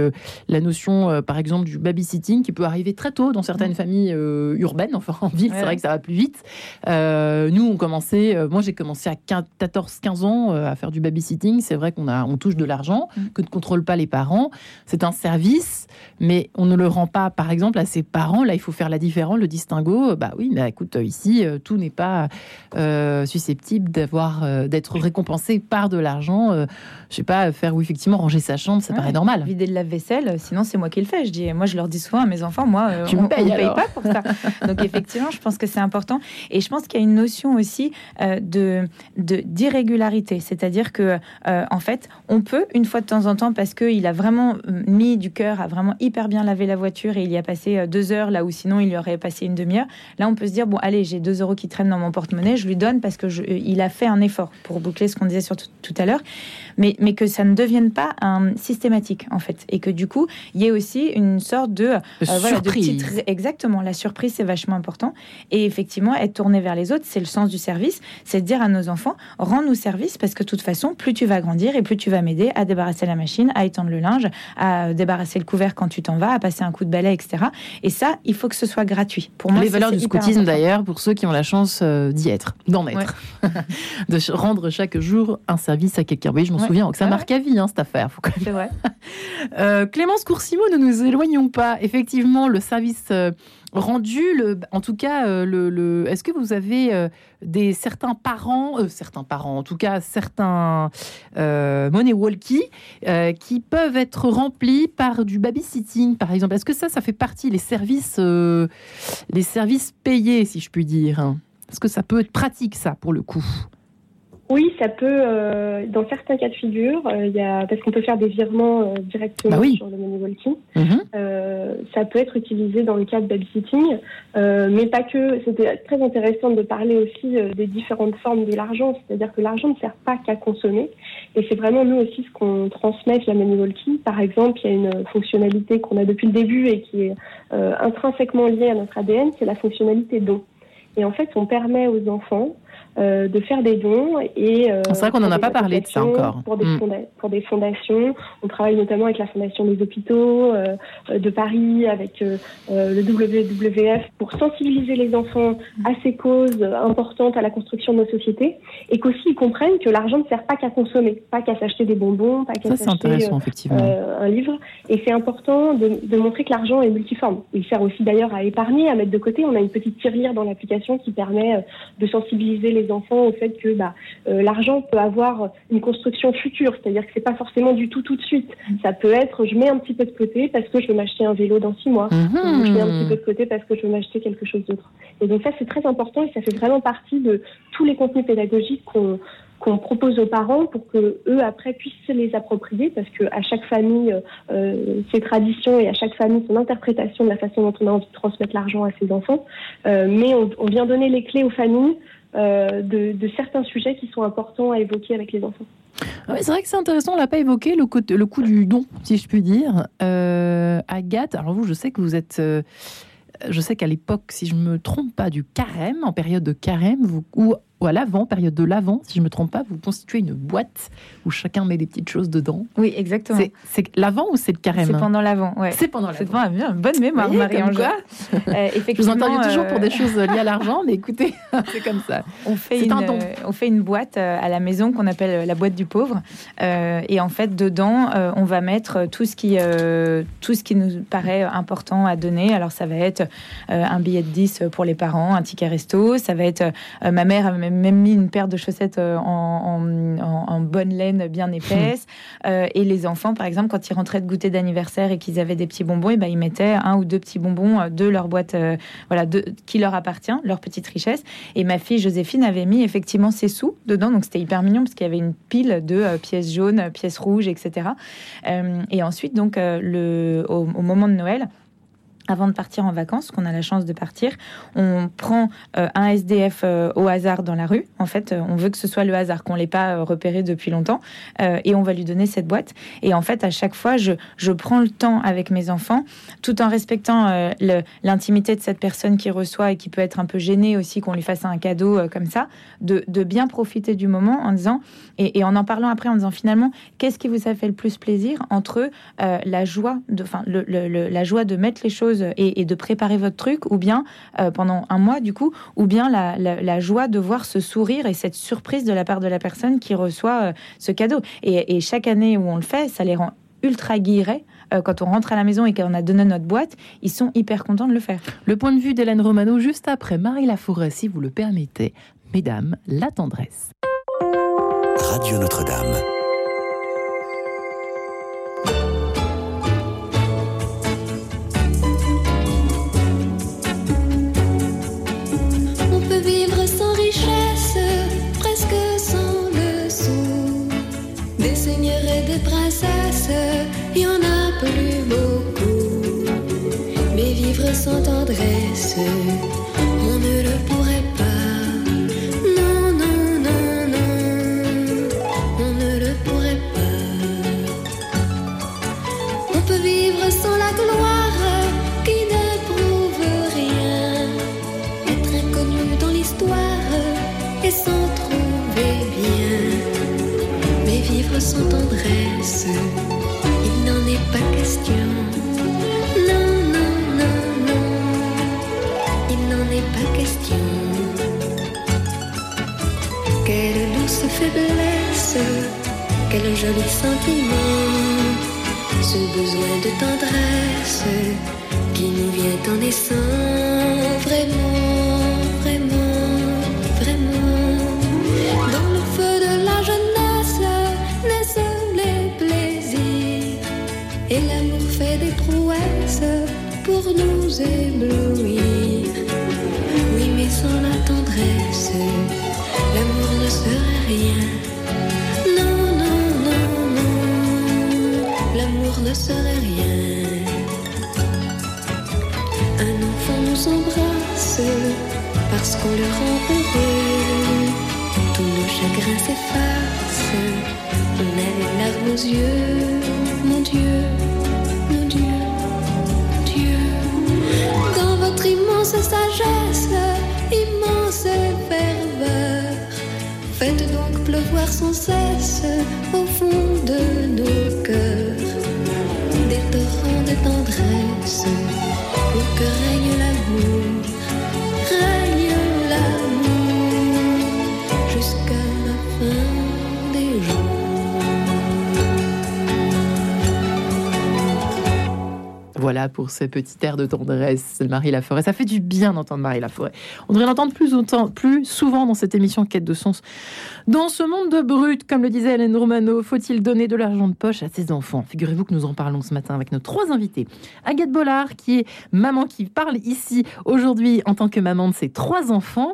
la notion, par exemple, du babysitting qui peut arriver très tôt dans certaines mm. familles euh, urbaines, enfin en ville, c'est vrai que ça va plus vite. Euh, nous, on commençait, euh, moi j'ai commencé à 14-15 ans à faire du babysitting. C'est vrai qu'on a, on touche de l'argent, mm. que ne contrôlent pas les parents. C'est un service, mais on ne le rend pas, par exemple, à ses parents. Là, il faut faire la différence, le distinguo. Bah oui, mais écoute, ici, tout n'est pas susceptible d'avoir, d'être récompensé par de l'argent. je sais pas, faire ou effectivement ranger sa chambre, ça paraît normal. Vider de la vaisselle, sinon c'est moi qui le fais. Je dis, moi je leur dis souvent à mes enfants, moi, euh, tu on, me paye, paye pas pour ça. Donc effectivement, je pense que c'est important. Et je pense qu'il y a une notion aussi euh, de d'irrégularité, c'est-à-dire que euh, en fait, on peut une fois de temps en temps parce qu'il a vraiment mis du cœur, a vraiment hyper bien lavé la voiture et il y a passé deux heures là où sinon il y aurait passé une demi-heure. Là, on peut se dire bon, allez, j'ai deux euros qui traînent dans mon porte-monnaie, je lui donne parce que il a fait un effort pour boucler ce qu'on disait sur tout, à l'heure, mais mais que ça ne devienne pas un systématique en fait et que du coup, il y ait aussi une sorte de, voilà, exactement, la surprise, c'est vachement important. Et effectivement, être tourné vers les autres, c'est le sens du service. C'est de dire à nos enfants, rends-nous service parce que de toute façon, plus tu vas grandir et plus tu vas m'aider à débarrasser la machine, à étendre le linge, à débarrasser le couvert quand tu t'en vas, à passer un coup de balai, etc. Et ça, il faut que ce soit gratuit. Pour moi, les valeurs du scoutisme d'ailleurs, pour ceux qui ont la chance euh, d'y être, d'en être, de rendre chaque jour un service à quelqu'un. Oui, je m'en souviens, que ça marque à vie hein, cette affaire. C'est vrai. euh, Clémence Coursimo, ne nous éloignons pas. Effectivement, le service euh, rendu, en tout cas, euh, est-ce que vous avez euh, des certains parents, certains parents, en tout cas certains money walkie qui peuvent être remplis par du babysitting, par exemple? Est-ce que ça, ça fait partie les services, les services payés, si je puis dire? Est-ce que ça peut être pratique, ça, pour le coup? Oui, ça peut, euh, dans certains cas de figure, euh, y a, parce qu'on peut faire des virements euh, directement bah sur le money walking. Mhm. ça peut être utilisé dans le cas de babysitting, mais pas que. C'était très intéressant de parler aussi des différentes formes de l'argent, c'est-à-dire que l'argent ne sert pas qu'à consommer, et c'est vraiment nous aussi ce qu'on transmet via money walking. Par exemple, il y a une fonctionnalité qu'on a depuis le début et qui est intrinsèquement liée à notre ADN, c'est la fonctionnalité don. Et en fait, on permet aux enfants euh, de faire des dons. Et, euh, c'est vrai qu'on n'en a pas parlé de ça encore. Pour des, mm. pour des, fondations. On travaille notamment avec la Fondation des hôpitaux euh, de Paris, avec le WWF, pour sensibiliser les enfants à ces causes importantes à la construction de nos sociétés. Et qu'aussi ils comprennent que l'argent ne sert pas qu'à consommer, pas qu'à s'acheter des bonbons, pas qu'à s'acheter un livre. Et c'est important de, de montrer que l'argent est multiforme. Il sert aussi d'ailleurs à épargner, à mettre de côté. On a une petite tirelire dans l'application qui permet de sensibiliser les enfants au fait que bah, euh, l'argent peut avoir une construction future, c'est-à-dire que c'est pas forcément du tout tout de suite. Ça peut être, je mets un petit peu de côté parce que je veux m'acheter un vélo dans six mois, ou je mets un petit peu de côté parce que je veux m'acheter quelque chose d'autre. Et donc ça c'est très important et ça fait vraiment partie de tous les contenus pédagogiques qu'on qu'on propose aux parents pour que eux après puissent se les approprier parce que à chaque famille euh, ses traditions et à chaque famille son interprétation de la façon dont on a envie de transmettre l'argent à ses enfants euh, mais on, on, vient donner les clés aux familles euh, de, certains sujets qui sont importants à évoquer avec les enfants. Ah c'est vrai que c'est intéressant, on l'a pas évoqué, le, coup, du don, si je puis dire. Euh, Agathe, alors vous, je sais que vous êtes... Euh, je sais qu'à l'époque, si je me trompe pas, du carême, en période de carême, vous, ou ou à l'avant, période de l'avant, si je ne me trompe pas, vous constituez une boîte où chacun met des petites choses dedans. Oui, exactement. C'est l'avant ou c'est le carême C'est pendant l'avant, ouais. C'est pendant l'avant. Bonne mémoire, Marie-Ange. euh, je vous entends toujours pour des euh, choses liées à l'argent, mais écoutez, c'est comme ça. On fait, une, on fait une boîte euh, à la maison qu'on appelle euh, la boîte du pauvre. et en fait, dedans, on va mettre tout ce, qui, tout ce qui nous paraît important à donner. Alors, ça va être un billet de 10 pour les parents, un ticket resto, ça va être ma mère a même mis une paire de chaussettes euh, en, bonne laine bien épaisse. Euh, et les enfants, par exemple, quand ils rentraient de goûter d'anniversaire et qu'ils avaient des petits bonbons, et ben, ils mettaient un ou deux petits bonbons euh, de leur boîte voilà, de, qui leur appartient, leur petite richesse. Et ma fille Joséphine avait mis effectivement ses sous dedans. Donc c'était hyper mignon parce qu'il y avait une pile de pièces jaunes, pièces rouges, etc. et ensuite, donc, le, au moment de Noël, avant de partir en vacances, qu'on a la chance de partir, on prend euh, un SDF euh, au hasard dans la rue. En fait, euh, on veut que ce soit le hasard, qu'on l'ait pas repéré depuis longtemps, et on va lui donner cette boîte. Et en fait, à chaque fois, je, je prends le temps avec mes enfants, tout en respectant l'intimité de cette personne qui reçoit et qui peut être un peu gênée aussi qu'on lui fasse un cadeau comme ça, de, de, bien profiter du moment en disant et, en en parlant après en disant finalement qu'est-ce qui vous a fait le plus plaisir entre la joie de, enfin, le, la joie de mettre les choses et, de préparer votre truc, ou bien euh, pendant un mois du coup, ou bien la, joie de voir ce sourire et cette surprise de la part de la personne qui reçoit euh, ce cadeau. Et, chaque année où on le fait, ça les rend ultra guillerets euh, quand on rentre à la maison et qu'on a donné notre boîte, ils sont hyper contents de le faire. Le point de vue d'Hélène Romano juste après Marie Laforêt, si vous le permettez. Mesdames, la tendresse. Radio Notre-Dame. On ne le pourrait pas. Non, non, non, non, on ne le pourrait pas. On peut vivre sans la gloire qui ne prouve rien. Être inconnu dans l'histoire et s'en trouver bien. Mais vivre sans tendresse faiblesse, quel joli sentiment, ce besoin de tendresse qui nous vient en naissant vraiment, vraiment, vraiment. Dans le feu de la jeunesse naissent et l'amour fait des prouesses pour nous éblouir. Oui, mais sans la tendresse, l'amour ne serait rien. Non, non, non, non, l'amour ne serait rien. Un enfant nous embrasse parce qu'on le rend heureux. Tous nos chagrins s'effacent, on a les larmes aux yeux, mon Dieu. sagesse, immense ferveur. Voir sans cesse au fond de nos cœurs des torrents de tendresse pour que règne l'amour, Voilà pour ce petit air de tendresse, Marie Laforêt. Ça fait du bien d'entendre Marie Laforêt. On devrait l'entendre plus, souvent dans cette émission Quête de sens. Dans ce monde de brut, comme le disait Hélène Romano, faut-il donner de l'argent de poche à ses enfants? Figurez-vous que nous en parlons ce matin avec nos trois invités. Agathe Bollard, qui est maman qui parle ici aujourd'hui en tant que maman de ses trois enfants.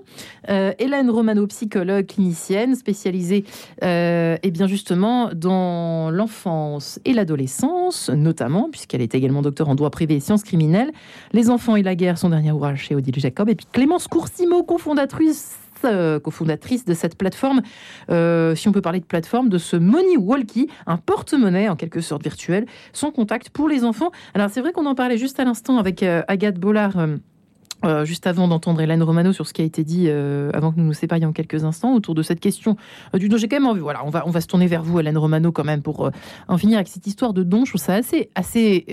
Euh, Hélène Romano, psychologue clinicienne spécialisée euh, et bien justement dans l'enfance et l'adolescence, notamment, puisqu'elle est également docteur en droit privé et sciences criminelles. Les enfants et la guerre, son dernier ouvrage chez Odile Jacob. Et puis Clémence Coursimo, cofondatrice euh, cofondatrice de cette plateforme, euh, si on peut parler de plateforme, de ce Money Walkie, un porte-monnaie en quelque sorte virtuel, sans contact pour les enfants. Alors c'est vrai qu'on en parlait juste à l'instant avec euh, Agathe Bollard. Euh, juste avant d'entendre Hélène Romano sur ce qui a été dit euh, avant que nous nous séparions quelques instants autour de cette question euh, du don, j'ai quand même envie. Voilà, on va on va se tourner vers vous, Hélène Romano, quand même pour en finir avec cette histoire de don. Je trouve ça assez assez,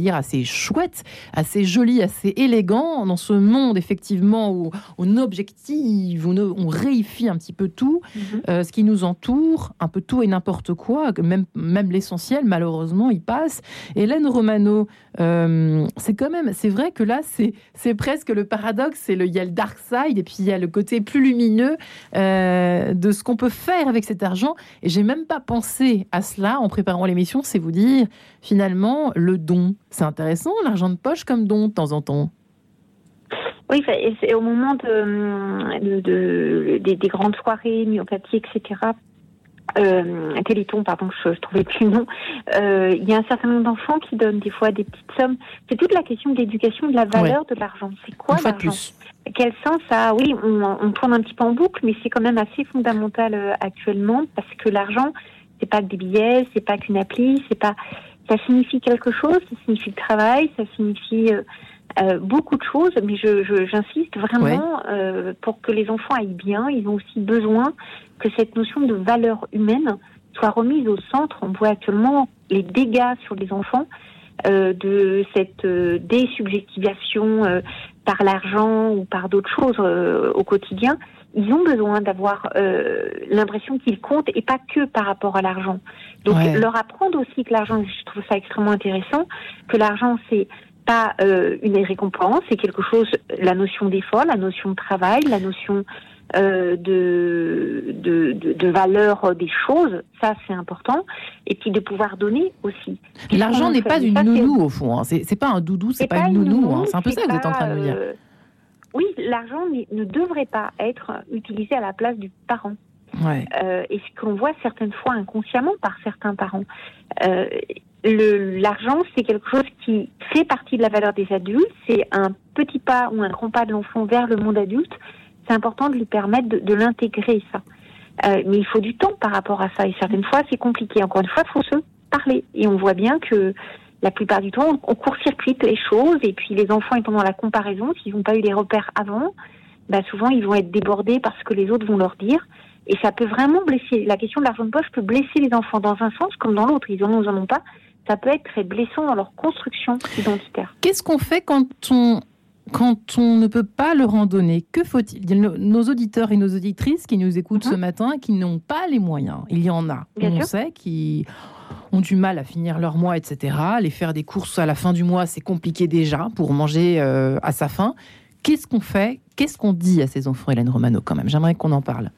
dire assez chouette, assez joli, assez élégant dans ce monde effectivement où on objective, où on réifie un petit peu tout, mhm. ce qui nous entoure, un peu tout et n'importe quoi, même même l'essentiel. Malheureusement, il passe. Hélène Romano, c'est quand même, c'est vrai que là, c'est presque que le paradoxe, c'est le, il y a le dark side et puis il y a le côté plus lumineux euh, de ce qu'on peut faire avec cet argent. Et j'ai même pas pensé à cela en préparant l'émission. C'est vous dire, finalement, le don, c'est intéressant, l'argent de poche comme don de temps en temps. Oui, c'est au moment de, de, des, des, grandes soirées myopathies, etc euh, Téléthon, pardon, je, je trouvais plus le nom. Euh, il y a un certain nombre d'enfants qui donnent des fois des petites sommes. C'est toute la question de l'éducation de la valeur de l'argent. C'est quoi l'argent Quel sens ça Oui, on, on, tourne un petit peu en boucle, mais c'est quand même assez fondamental euh, actuellement parce que l'argent, c'est pas que des billets, c'est pas qu'une appli, c'est pas. Ça signifie quelque chose. Ça signifie le travail, ça signifie euh, euh, beaucoup de choses, mais j'insiste je, vraiment euh, pour que les enfants aillent bien. Ils ont aussi besoin que cette notion de valeur humaine soit remise au centre. On voit actuellement les dégâts sur les enfants euh, de cette euh, désubjectivation euh, par l'argent ou par d'autres choses au quotidien. Ils ont besoin d'avoir l'impression qu'ils comptent et pas que par rapport à l'argent. Donc leur apprendre aussi que l'argent, je trouve ça extrêmement intéressant, que l'argent c'est pas euh, une récompense, c'est quelque chose, la notion d'effort, la notion de travail, la notion euh, de, de, de, valeur des choses, ça c'est important, et puis de pouvoir donner aussi. L'argent n'est pas une nounou au fond, hein. c'est pas un doudou, c'est pas, pas, une nounou, hein. c'est un peu ça que vous êtes en train de me dire. Euh, oui, l'argent ne devrait pas être utilisé à la place du parent. Euh, et ce que l'on voit certaines fois inconsciemment par certains parents. Euh, l'argent, c'est quelque chose qui fait partie de la valeur des adultes. C'est un petit pas ou un grand pas de l'enfant vers le monde adulte. C'est important de lui permettre de, l'intégrer, ça. Euh, mais il faut du temps par rapport à ça. Et certaines fois, c'est compliqué. Encore une fois, il faut se parler. Et on voit bien que la plupart du temps, on, court-circuite les choses. Et puis, les enfants étant dans la comparaison, s'ils n'ont pas eu les repères avant, bah souvent, ils vont être débordés parce que les autres vont leur dire. Et ça peut vraiment blesser. La question de l'argent de poche peut blesser les enfants dans un sens comme dans l'autre. Ils en ont ou ils en ont pas ça peut être très blessant dans leur construction identitaire. Qu'est-ce qu'on fait quand on quand on ne peut pas leur en donner, que faut-il? Nos auditeurs et nos auditrices qui nous écoutent ce mhm. matin, qui n'ont pas les moyens, il y en a, on sait, qui ont du mal à finir leur mois, etc. Les faire des courses à la fin du mois, c'est compliqué déjà pour manger euh, à sa faim. Qu'est-ce qu'on fait? Qu'est-ce qu'on dit à ces enfants, Hélène Romano, quand même? J'aimerais qu'on en parle.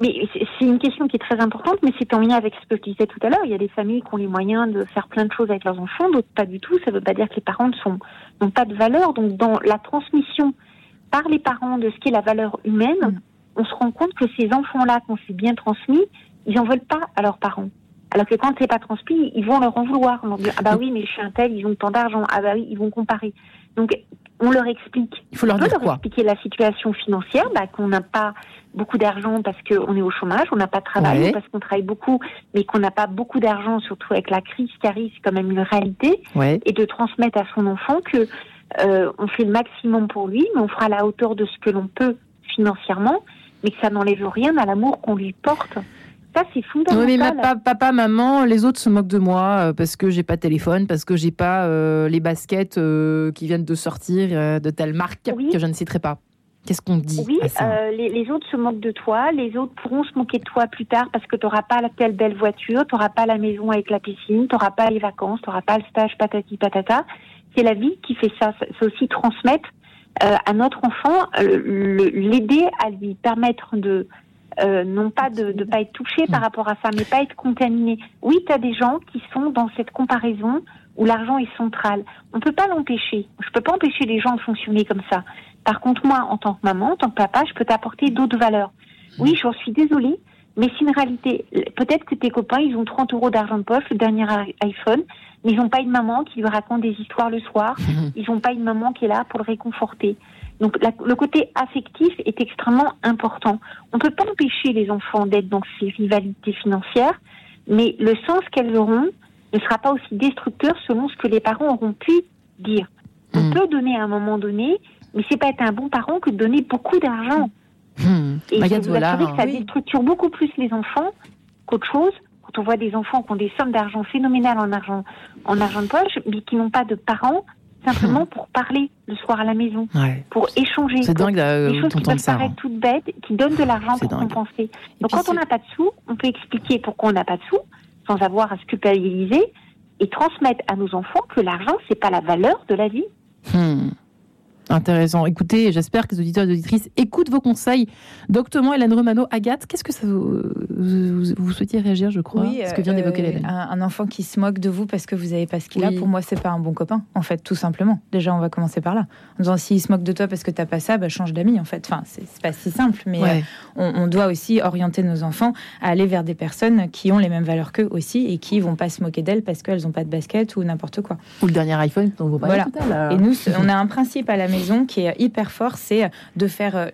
Mais c'est une question qui est très importante, mais c'est en lien avec ce que je disais tout à l'heure. Il y a des familles qui ont les moyens de faire plein de choses avec leurs enfants, d'autres pas du tout. Ça ne veut pas dire que les parents n'ont pas de valeur. Donc, dans la transmission par les parents de ce qu'est la valeur humaine, mm. on se rend compte que ces enfants-là, qu'on s'est bien transmis, ils n'en veulent pas à leurs parents. Alors que quand c'est pas transmis, ils vont leur en vouloir. ah bah oui, mais je suis un tel, ils ont tant d'argent. Ah bah oui, ils vont comparer. Donc on leur explique. Il faut leur, dire leur expliquer la situation financière, bah, qu'on n'a pas beaucoup d'argent parce qu'on est au chômage, on n'a pas de travail, parce qu'on travaille beaucoup, mais qu'on n'a pas beaucoup d'argent, surtout avec la crise qui arrive, c'est quand même une réalité. Et de transmettre à son enfant que euh, on fait le maximum pour lui, mais on fera à la hauteur de ce que l'on peut financièrement, mais que ça n'enlève rien à l'amour qu'on lui porte. Ça, c'est fondamental. Oui, mais papa, maman, les autres se moquent de moi parce que j'ai pas de téléphone, parce que j'ai pas les baskets qui viennent de sortir de telle marque que je ne citerai pas. Qu'est-ce qu'on dit Oui, euh, les, autres se moquent de toi, les autres pourront se moquer de toi plus tard parce que tu n'auras pas la telle belle voiture, tu n'auras pas la maison avec la piscine, tu n'auras pas les vacances, tu n'auras pas le stage patati patata. C'est la vie qui fait ça. C'est aussi transmettre euh, à notre enfant, euh, l'aider à lui permettre de, non pas de ne pas être touché par rapport à ça, mais pas être contaminé. Oui, tu as des gens qui sont dans cette comparaison où l'argent est central. On ne peut pas l'empêcher. Je ne peux pas empêcher les gens de fonctionner comme ça. Par contre, moi, en tant que maman, en tant que papa, je peux t'apporter d'autres valeurs. Oui, j'en suis désolée, mais c'est une réalité. Peut-être que tes copains, ils ont 30 euros d'argent de poche, le dernier iPhone, mais ils n'ont pas une maman qui lui raconte des histoires le soir. Ils n'ont pas une maman qui est là pour le réconforter. Donc le côté affectif est extrêmement important. On ne peut pas empêcher les enfants d'être dans ces rivalités financières, mais le sens qu'elles auront ne sera pas aussi destructeur selon ce que les parents auront pu dire. On hmm. peut donner à un moment donné mais c'est pas être un bon parent que de donner beaucoup d'argent. Hmm. Et je vous que ça déstructure beaucoup plus les enfants qu'autre chose. Quand on voit des enfants qui ont des sommes d'argent phénoménales en argent, en argent de poche, mais qui n'ont pas de parents, simplement hmm. pour parler le soir à la maison, pour échanger. C'est dingue, euh, des choses qui peuvent ça, paraître hein. toutes bêtes, qui donnent de l'argent pour compenser. Donc quand on n'a pas de sous, on peut expliquer pourquoi on n'a pas de sous, sans avoir à se culpabiliser, et transmettre à nos enfants que l'argent, c'est pas la valeur de la vie. Hmm. Intéressant. Écoutez, j'espère que les auditeurs et les auditrices écoutent vos conseils. Doctement, Hélène Romano, Agathe, qu'est-ce que ça vous, vous, souhaitiez réagir, je crois, oui, ce que vient d'évoquer euh, Hélène? un, enfant qui se moque de vous parce que vous n'avez pas ce qu'il a, pour moi, c'est pas un bon copain, en fait, tout simplement. Déjà, on va commencer par là. En disant, s'il se moque de toi parce que t'as pas ça, bah, change d'amis, en fait. Enfin, c'est pas si simple, mais euh, on, doit aussi orienter nos enfants à aller vers des personnes qui ont les mêmes valeurs qu'eux aussi et qui vont pas se moquer d'elles parce qu'elles n'ont pas de basket ou n'importe quoi. Ou le dernier iPhone dont vous parlez voilà. Et nous, on a un principe à la maison qui est hyper fort, c'est de faire euh,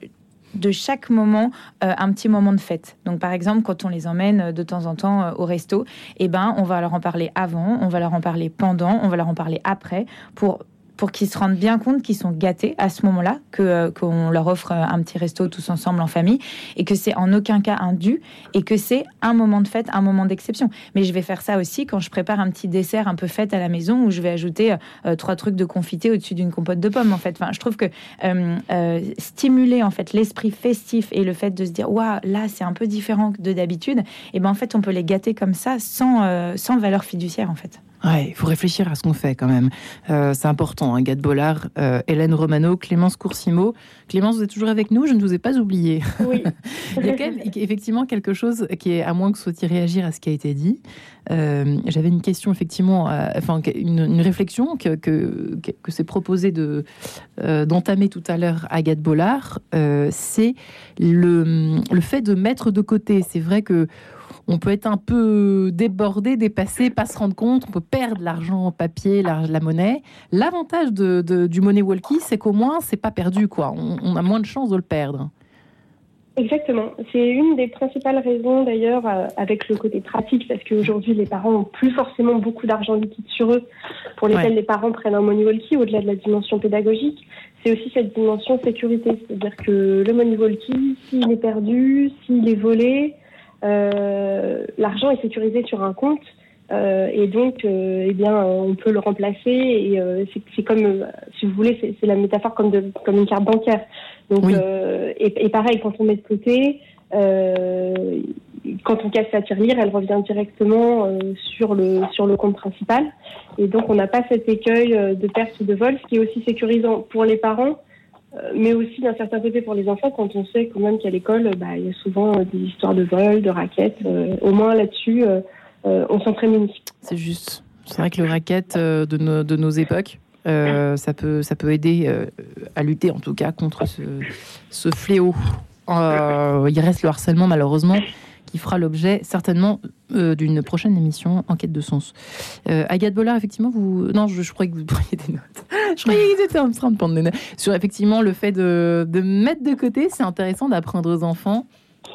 de chaque moment euh, un petit moment de fête. Donc par exemple, quand on les emmène euh, de temps en temps au resto, eh ben on va leur en parler avant, on va leur en parler pendant, on va leur en parler après pour pour qu'ils se rendent bien compte qu'ils sont gâtés à ce moment-là, que euh, qu'on leur offre euh, un petit resto tous ensemble en famille, et que c'est en aucun cas un dû, et que c'est un moment de fête, un moment d'exception. Mais je vais faire ça aussi quand je prépare un petit dessert un peu fête à la maison, où je vais ajouter euh, trois trucs de confité au-dessus d'une compote de pommes. En fait, je trouve que stimuler en fait l'esprit festif et le fait de se dire waouh là c'est un peu différent de d'habitude, et ben en fait on peut les gâter comme ça sans sans valeur fiduciaire en fait. Ouais, il faut réfléchir à ce qu'on fait quand même. Euh, c'est important. Hein, Gad Bollard, euh, Hélène Romano, Clémence Coursimo. Clémence, vous êtes toujours avec nous Je ne vous ai pas oublié. Oui. il y a quand même effectivement quelque chose qui est, à moins que vous souhaitiez réagir à ce qui a été dit. Euh, j'avais une question effectivement, enfin une, réflexion que, que, que s'est proposé de d'entamer tout à l'heure à Gad Bollard. c'est le, le fait de mettre de côté. C'est vrai que on peut être un peu débordé, dépassé, pas se rendre compte, on peut perdre l'argent en papier, la, la monnaie. L'avantage de, du money walkie, c'est qu'au moins, c'est pas perdu, quoi. On, a moins de chances de le perdre. Exactement. C'est une des principales raisons d'ailleurs euh, avec le côté pratique parce qu'aujourd'hui les parents ont plus forcément beaucoup d'argent liquide sur eux pour lesquels les parents prennent un money walkie au-delà de la dimension pédagogique. C'est aussi cette dimension sécurité, c'est-à-dire que le money walkie, s'il est perdu, s'il est volé, l'argent est sécurisé sur un compte. Euh, et donc, euh, eh bien, on peut le remplacer. Et c'est comme, si vous voulez, c'est la métaphore comme, de, comme une carte bancaire. Donc, et, pareil, quand on met de côté, quand on casse sa tirelire, elle revient directement sur le sur le compte principal. Et donc, on n'a pas cet écueil de perte ou de vol, ce qui est aussi sécurisant pour les parents euh, mais aussi d'un certain côté pour les enfants, quand on sait quand même qu'à l'école, bah, il y a souvent euh, des histoires de vol, de raquettes. Euh, au moins là-dessus, on s'en prémunit. C'est juste. C'est vrai que le racket de, nos, de nos époques, ça, peut, ça peut aider à lutter en tout cas contre ce fléau. il reste le harcèlement malheureusement qui fera l'objet certainement euh, d'une prochaine émission Enquête de sens. Euh, Agathe Bollard, effectivement, vous. Non, je, croyais que vous preniez des notes. je croyais qu'ils étaient en train de prendre des notes. Sur effectivement le fait de mettre de côté, c'est intéressant d'apprendre aux enfants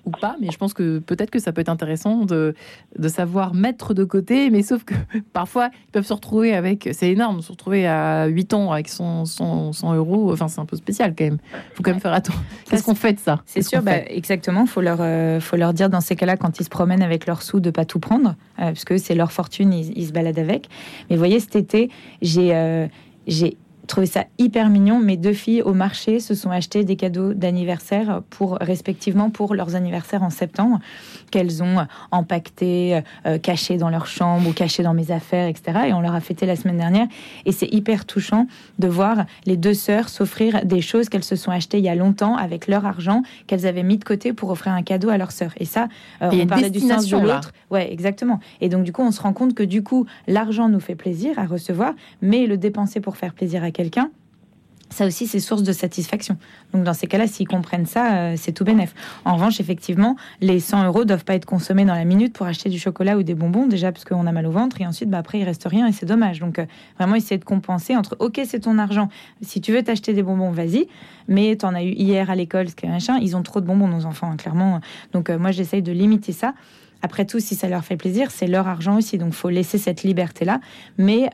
ou pas, mais je pense que peut-être que ça peut être intéressant de, de savoir mettre de côté, mais sauf que parfois ils peuvent se retrouver avec, c'est énorme, se retrouver à 8 ans avec 100, 100, euros, enfin c'est un peu spécial quand même. Il faut quand même faire attention. Qu'est-ce qu'on fait de ça C'est sûr, bah, exactement. Il faut, leur, euh, faut leur dire dans ces cas-là, quand ils se promènent avec leurs sous, de pas tout prendre, euh, parce que c'est leur fortune, ils, ils, se baladent avec. Mais vous voyez, cet été, j'ai euh, j'ai trouvé ça hyper mignon. Mes deux filles au marché se sont achetées des cadeaux d'anniversaire pour respectivement pour leurs anniversaires en septembre qu'elles ont empaquetés, euh, cachés dans leur chambre ou cachés dans mes affaires, etc. Et on leur a fêté la semaine dernière. Et c'est hyper touchant de voir les deux sœurs s'offrir des choses qu'elles se sont achetées il y a longtemps avec leur argent qu'elles avaient mis de côté pour offrir un cadeau à leur sœur. Et ça, euh, on parlait du sens de l'autre. Ouais, exactement. Et donc du coup, on se rend compte que du coup, l'argent nous fait plaisir à recevoir, mais le dépenser pour faire plaisir à quelqu'un, ça aussi, c'est source de satisfaction. Donc, dans ces cas-là, s'ils comprennent ça, euh, c'est tout bénef. En revanche, effectivement, les 100 euros doivent pas être consommés dans la minute pour acheter du chocolat ou des bonbons, déjà parce qu'on a mal au ventre, et ensuite, bah, après, il reste rien et c'est dommage. Donc, euh, vraiment, essayer de compenser entre, OK, c'est ton argent. Si tu veux t'acheter des bonbons, vas-y. Mais tu en as eu hier à l'école, ce que machin. Ils ont trop de bonbons, nos enfants, hein, clairement. Donc, euh, moi, j'essaye de limiter ça. Après tout, si ça leur fait plaisir, c'est leur argent aussi. Donc, faut laisser cette liberté-là. Mais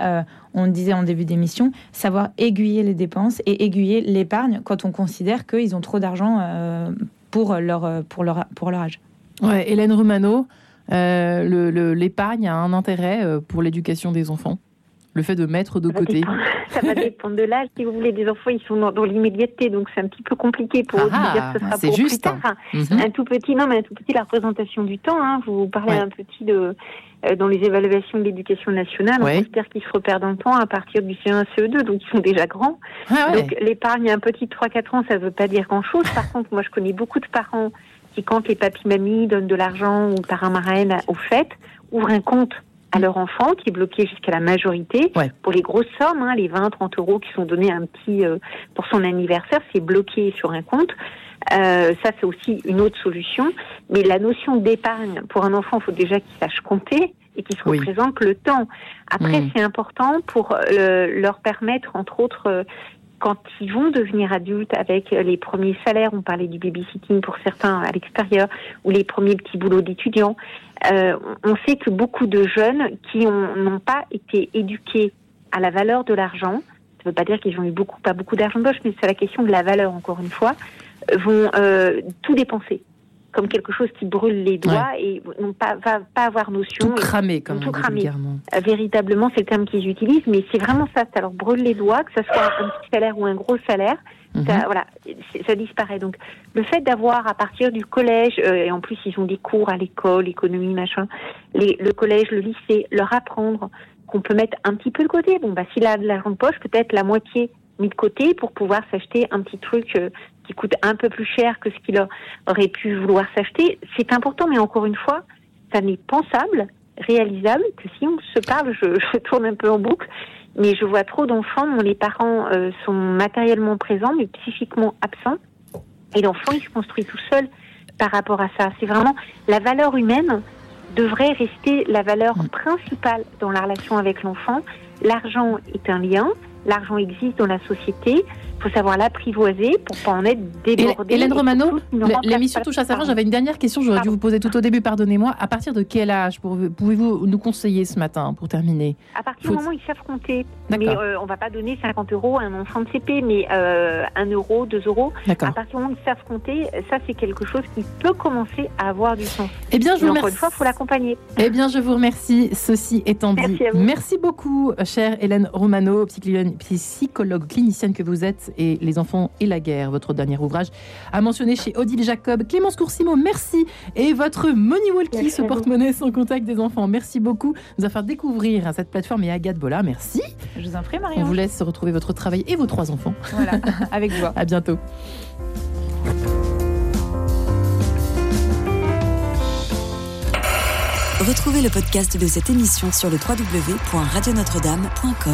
on disait en début d'émission, savoir aiguiller les dépenses et aiguiller l'épargne quand on considère qu'ils ont trop d'argent euh, pour, leur, pour, leur, pour leur âge. Hélène Romano, euh, l'épargne a un intérêt pour l'éducation des enfants le fait de mettre de côté Ça va dépendre de l'âge. Si vous voulez, des enfants, ils sont dans, l'immédiateté, donc c'est un petit peu compliqué pour eux de dire que ce sera pour juste, plus tard. Mhm. Un tout petit, non, mais un tout petit, la représentation du temps. Hein. Vous parlez un petit de euh, dans les évaluations de l'éducation nationale, on considère qu'ils se repèrent dans le temps à partir du CE1, CE2, donc ils sont déjà grands. Ah donc l'épargne un petit de 3-4 ans, ça ne veut pas dire grand-chose. Par contre, moi je connais beaucoup de parents qui, quand les papis-mamies donnent de l'argent ou par un marraine aux fêtes, ouvrent un compte à leur enfant qui est bloqué jusqu'à la majorité. Pour les grosses sommes, hein, les 20, 30 euros qui sont donnés un petit euh, pour son anniversaire, c'est bloqué sur un compte. Euh, ça, c'est aussi une autre solution. Mais la notion d'épargne pour un enfant, il faut déjà qu'il sache compter et qu'il se représente le temps. Après, mm. c'est important pour euh, leur permettre, entre autres, euh, quand ils vont devenir adultes avec les premiers salaires, on parlait du babysitting pour certains à l'extérieur, ou les premiers petits boulots d'étudiants, euh, on sait que beaucoup de jeunes qui n'ont pas été éduqués à la valeur de l'argent, ça ne veut pas dire qu'ils ont eu beaucoup, pas beaucoup d'argent de poche, mais c'est la question de la valeur, encore une fois, vont euh, tout dépenser comme quelque chose qui brûle les doigts et n'ont pas, va pas avoir notion. Tout cramer, comme tout cramer. Euh, véritablement, c'est le terme qu'ils utilisent, mais c'est vraiment ça. Alors brûle les doigts, que ce soit un petit salaire ou un gros salaire, mhm. ça, voilà, ça disparaît. Donc le fait d'avoir à partir du collège, euh, et en plus ils ont des cours à l'école, économie, machin, les, le collège, le lycée, leur apprendre qu'on peut mettre un petit peu de côté. Bon, bah s'il a de l'argent de poche, peut-être la moitié mis de côté pour pouvoir s'acheter un petit truc euh, qui coûte un peu plus cher que ce qu'il aurait pu vouloir s'acheter. C'est important, mais encore une fois, ça n'est pensable, réalisable, que si on se parle, je, tourne un peu en boucle, mais je vois trop d'enfants dont les parents euh, sont matériellement présents, mais psychiquement absents, et l'enfant, il se construit tout seul par rapport à ça. C'est vraiment la valeur humaine devrait rester la valeur principale dans la relation avec l'enfant. L'argent est un lien, l'argent existe dans la société, faut savoir l'apprivoiser pour pas en être débordé. Hélène Romano, l'émission touche à sa fin. J'avais une dernière question, j'aurais dû vous poser tout au début, pardonnez-moi. À partir de quel âge pouvez-vous nous conseiller ce matin pour terminer? À partir du moment où ils savent compter. Mais euh, on va pas donner 50 euros à un enfant de CP, mais euh, 1 euro, 2 euros. À partir du moment où ils savent compter, ça c'est quelque chose qui peut commencer à avoir du sens. Eh bien, je vous remercie. une fois, il faut l'accompagner. Eh bien, je vous remercie. Ceci étant dit, merci beaucoup, chère Hélène Romano, psychologue clinicienne que vous êtes et Les enfants et la guerre, votre dernier ouvrage, a mentionné chez Odile Jacob. Clémence Coursimo, merci. Et votre Money Walkie, ce porte-monnaie sans contact des enfants. Merci beaucoup nous a fait découvrir cette plateforme et Agathe Bola. Merci. Je vous en prie, Marion. On vous laisse retrouver votre travail et vos trois enfants. Voilà, avec joie. à bientôt. Retrouvez le podcast de cette émission sur le www.radionotre-dame.com.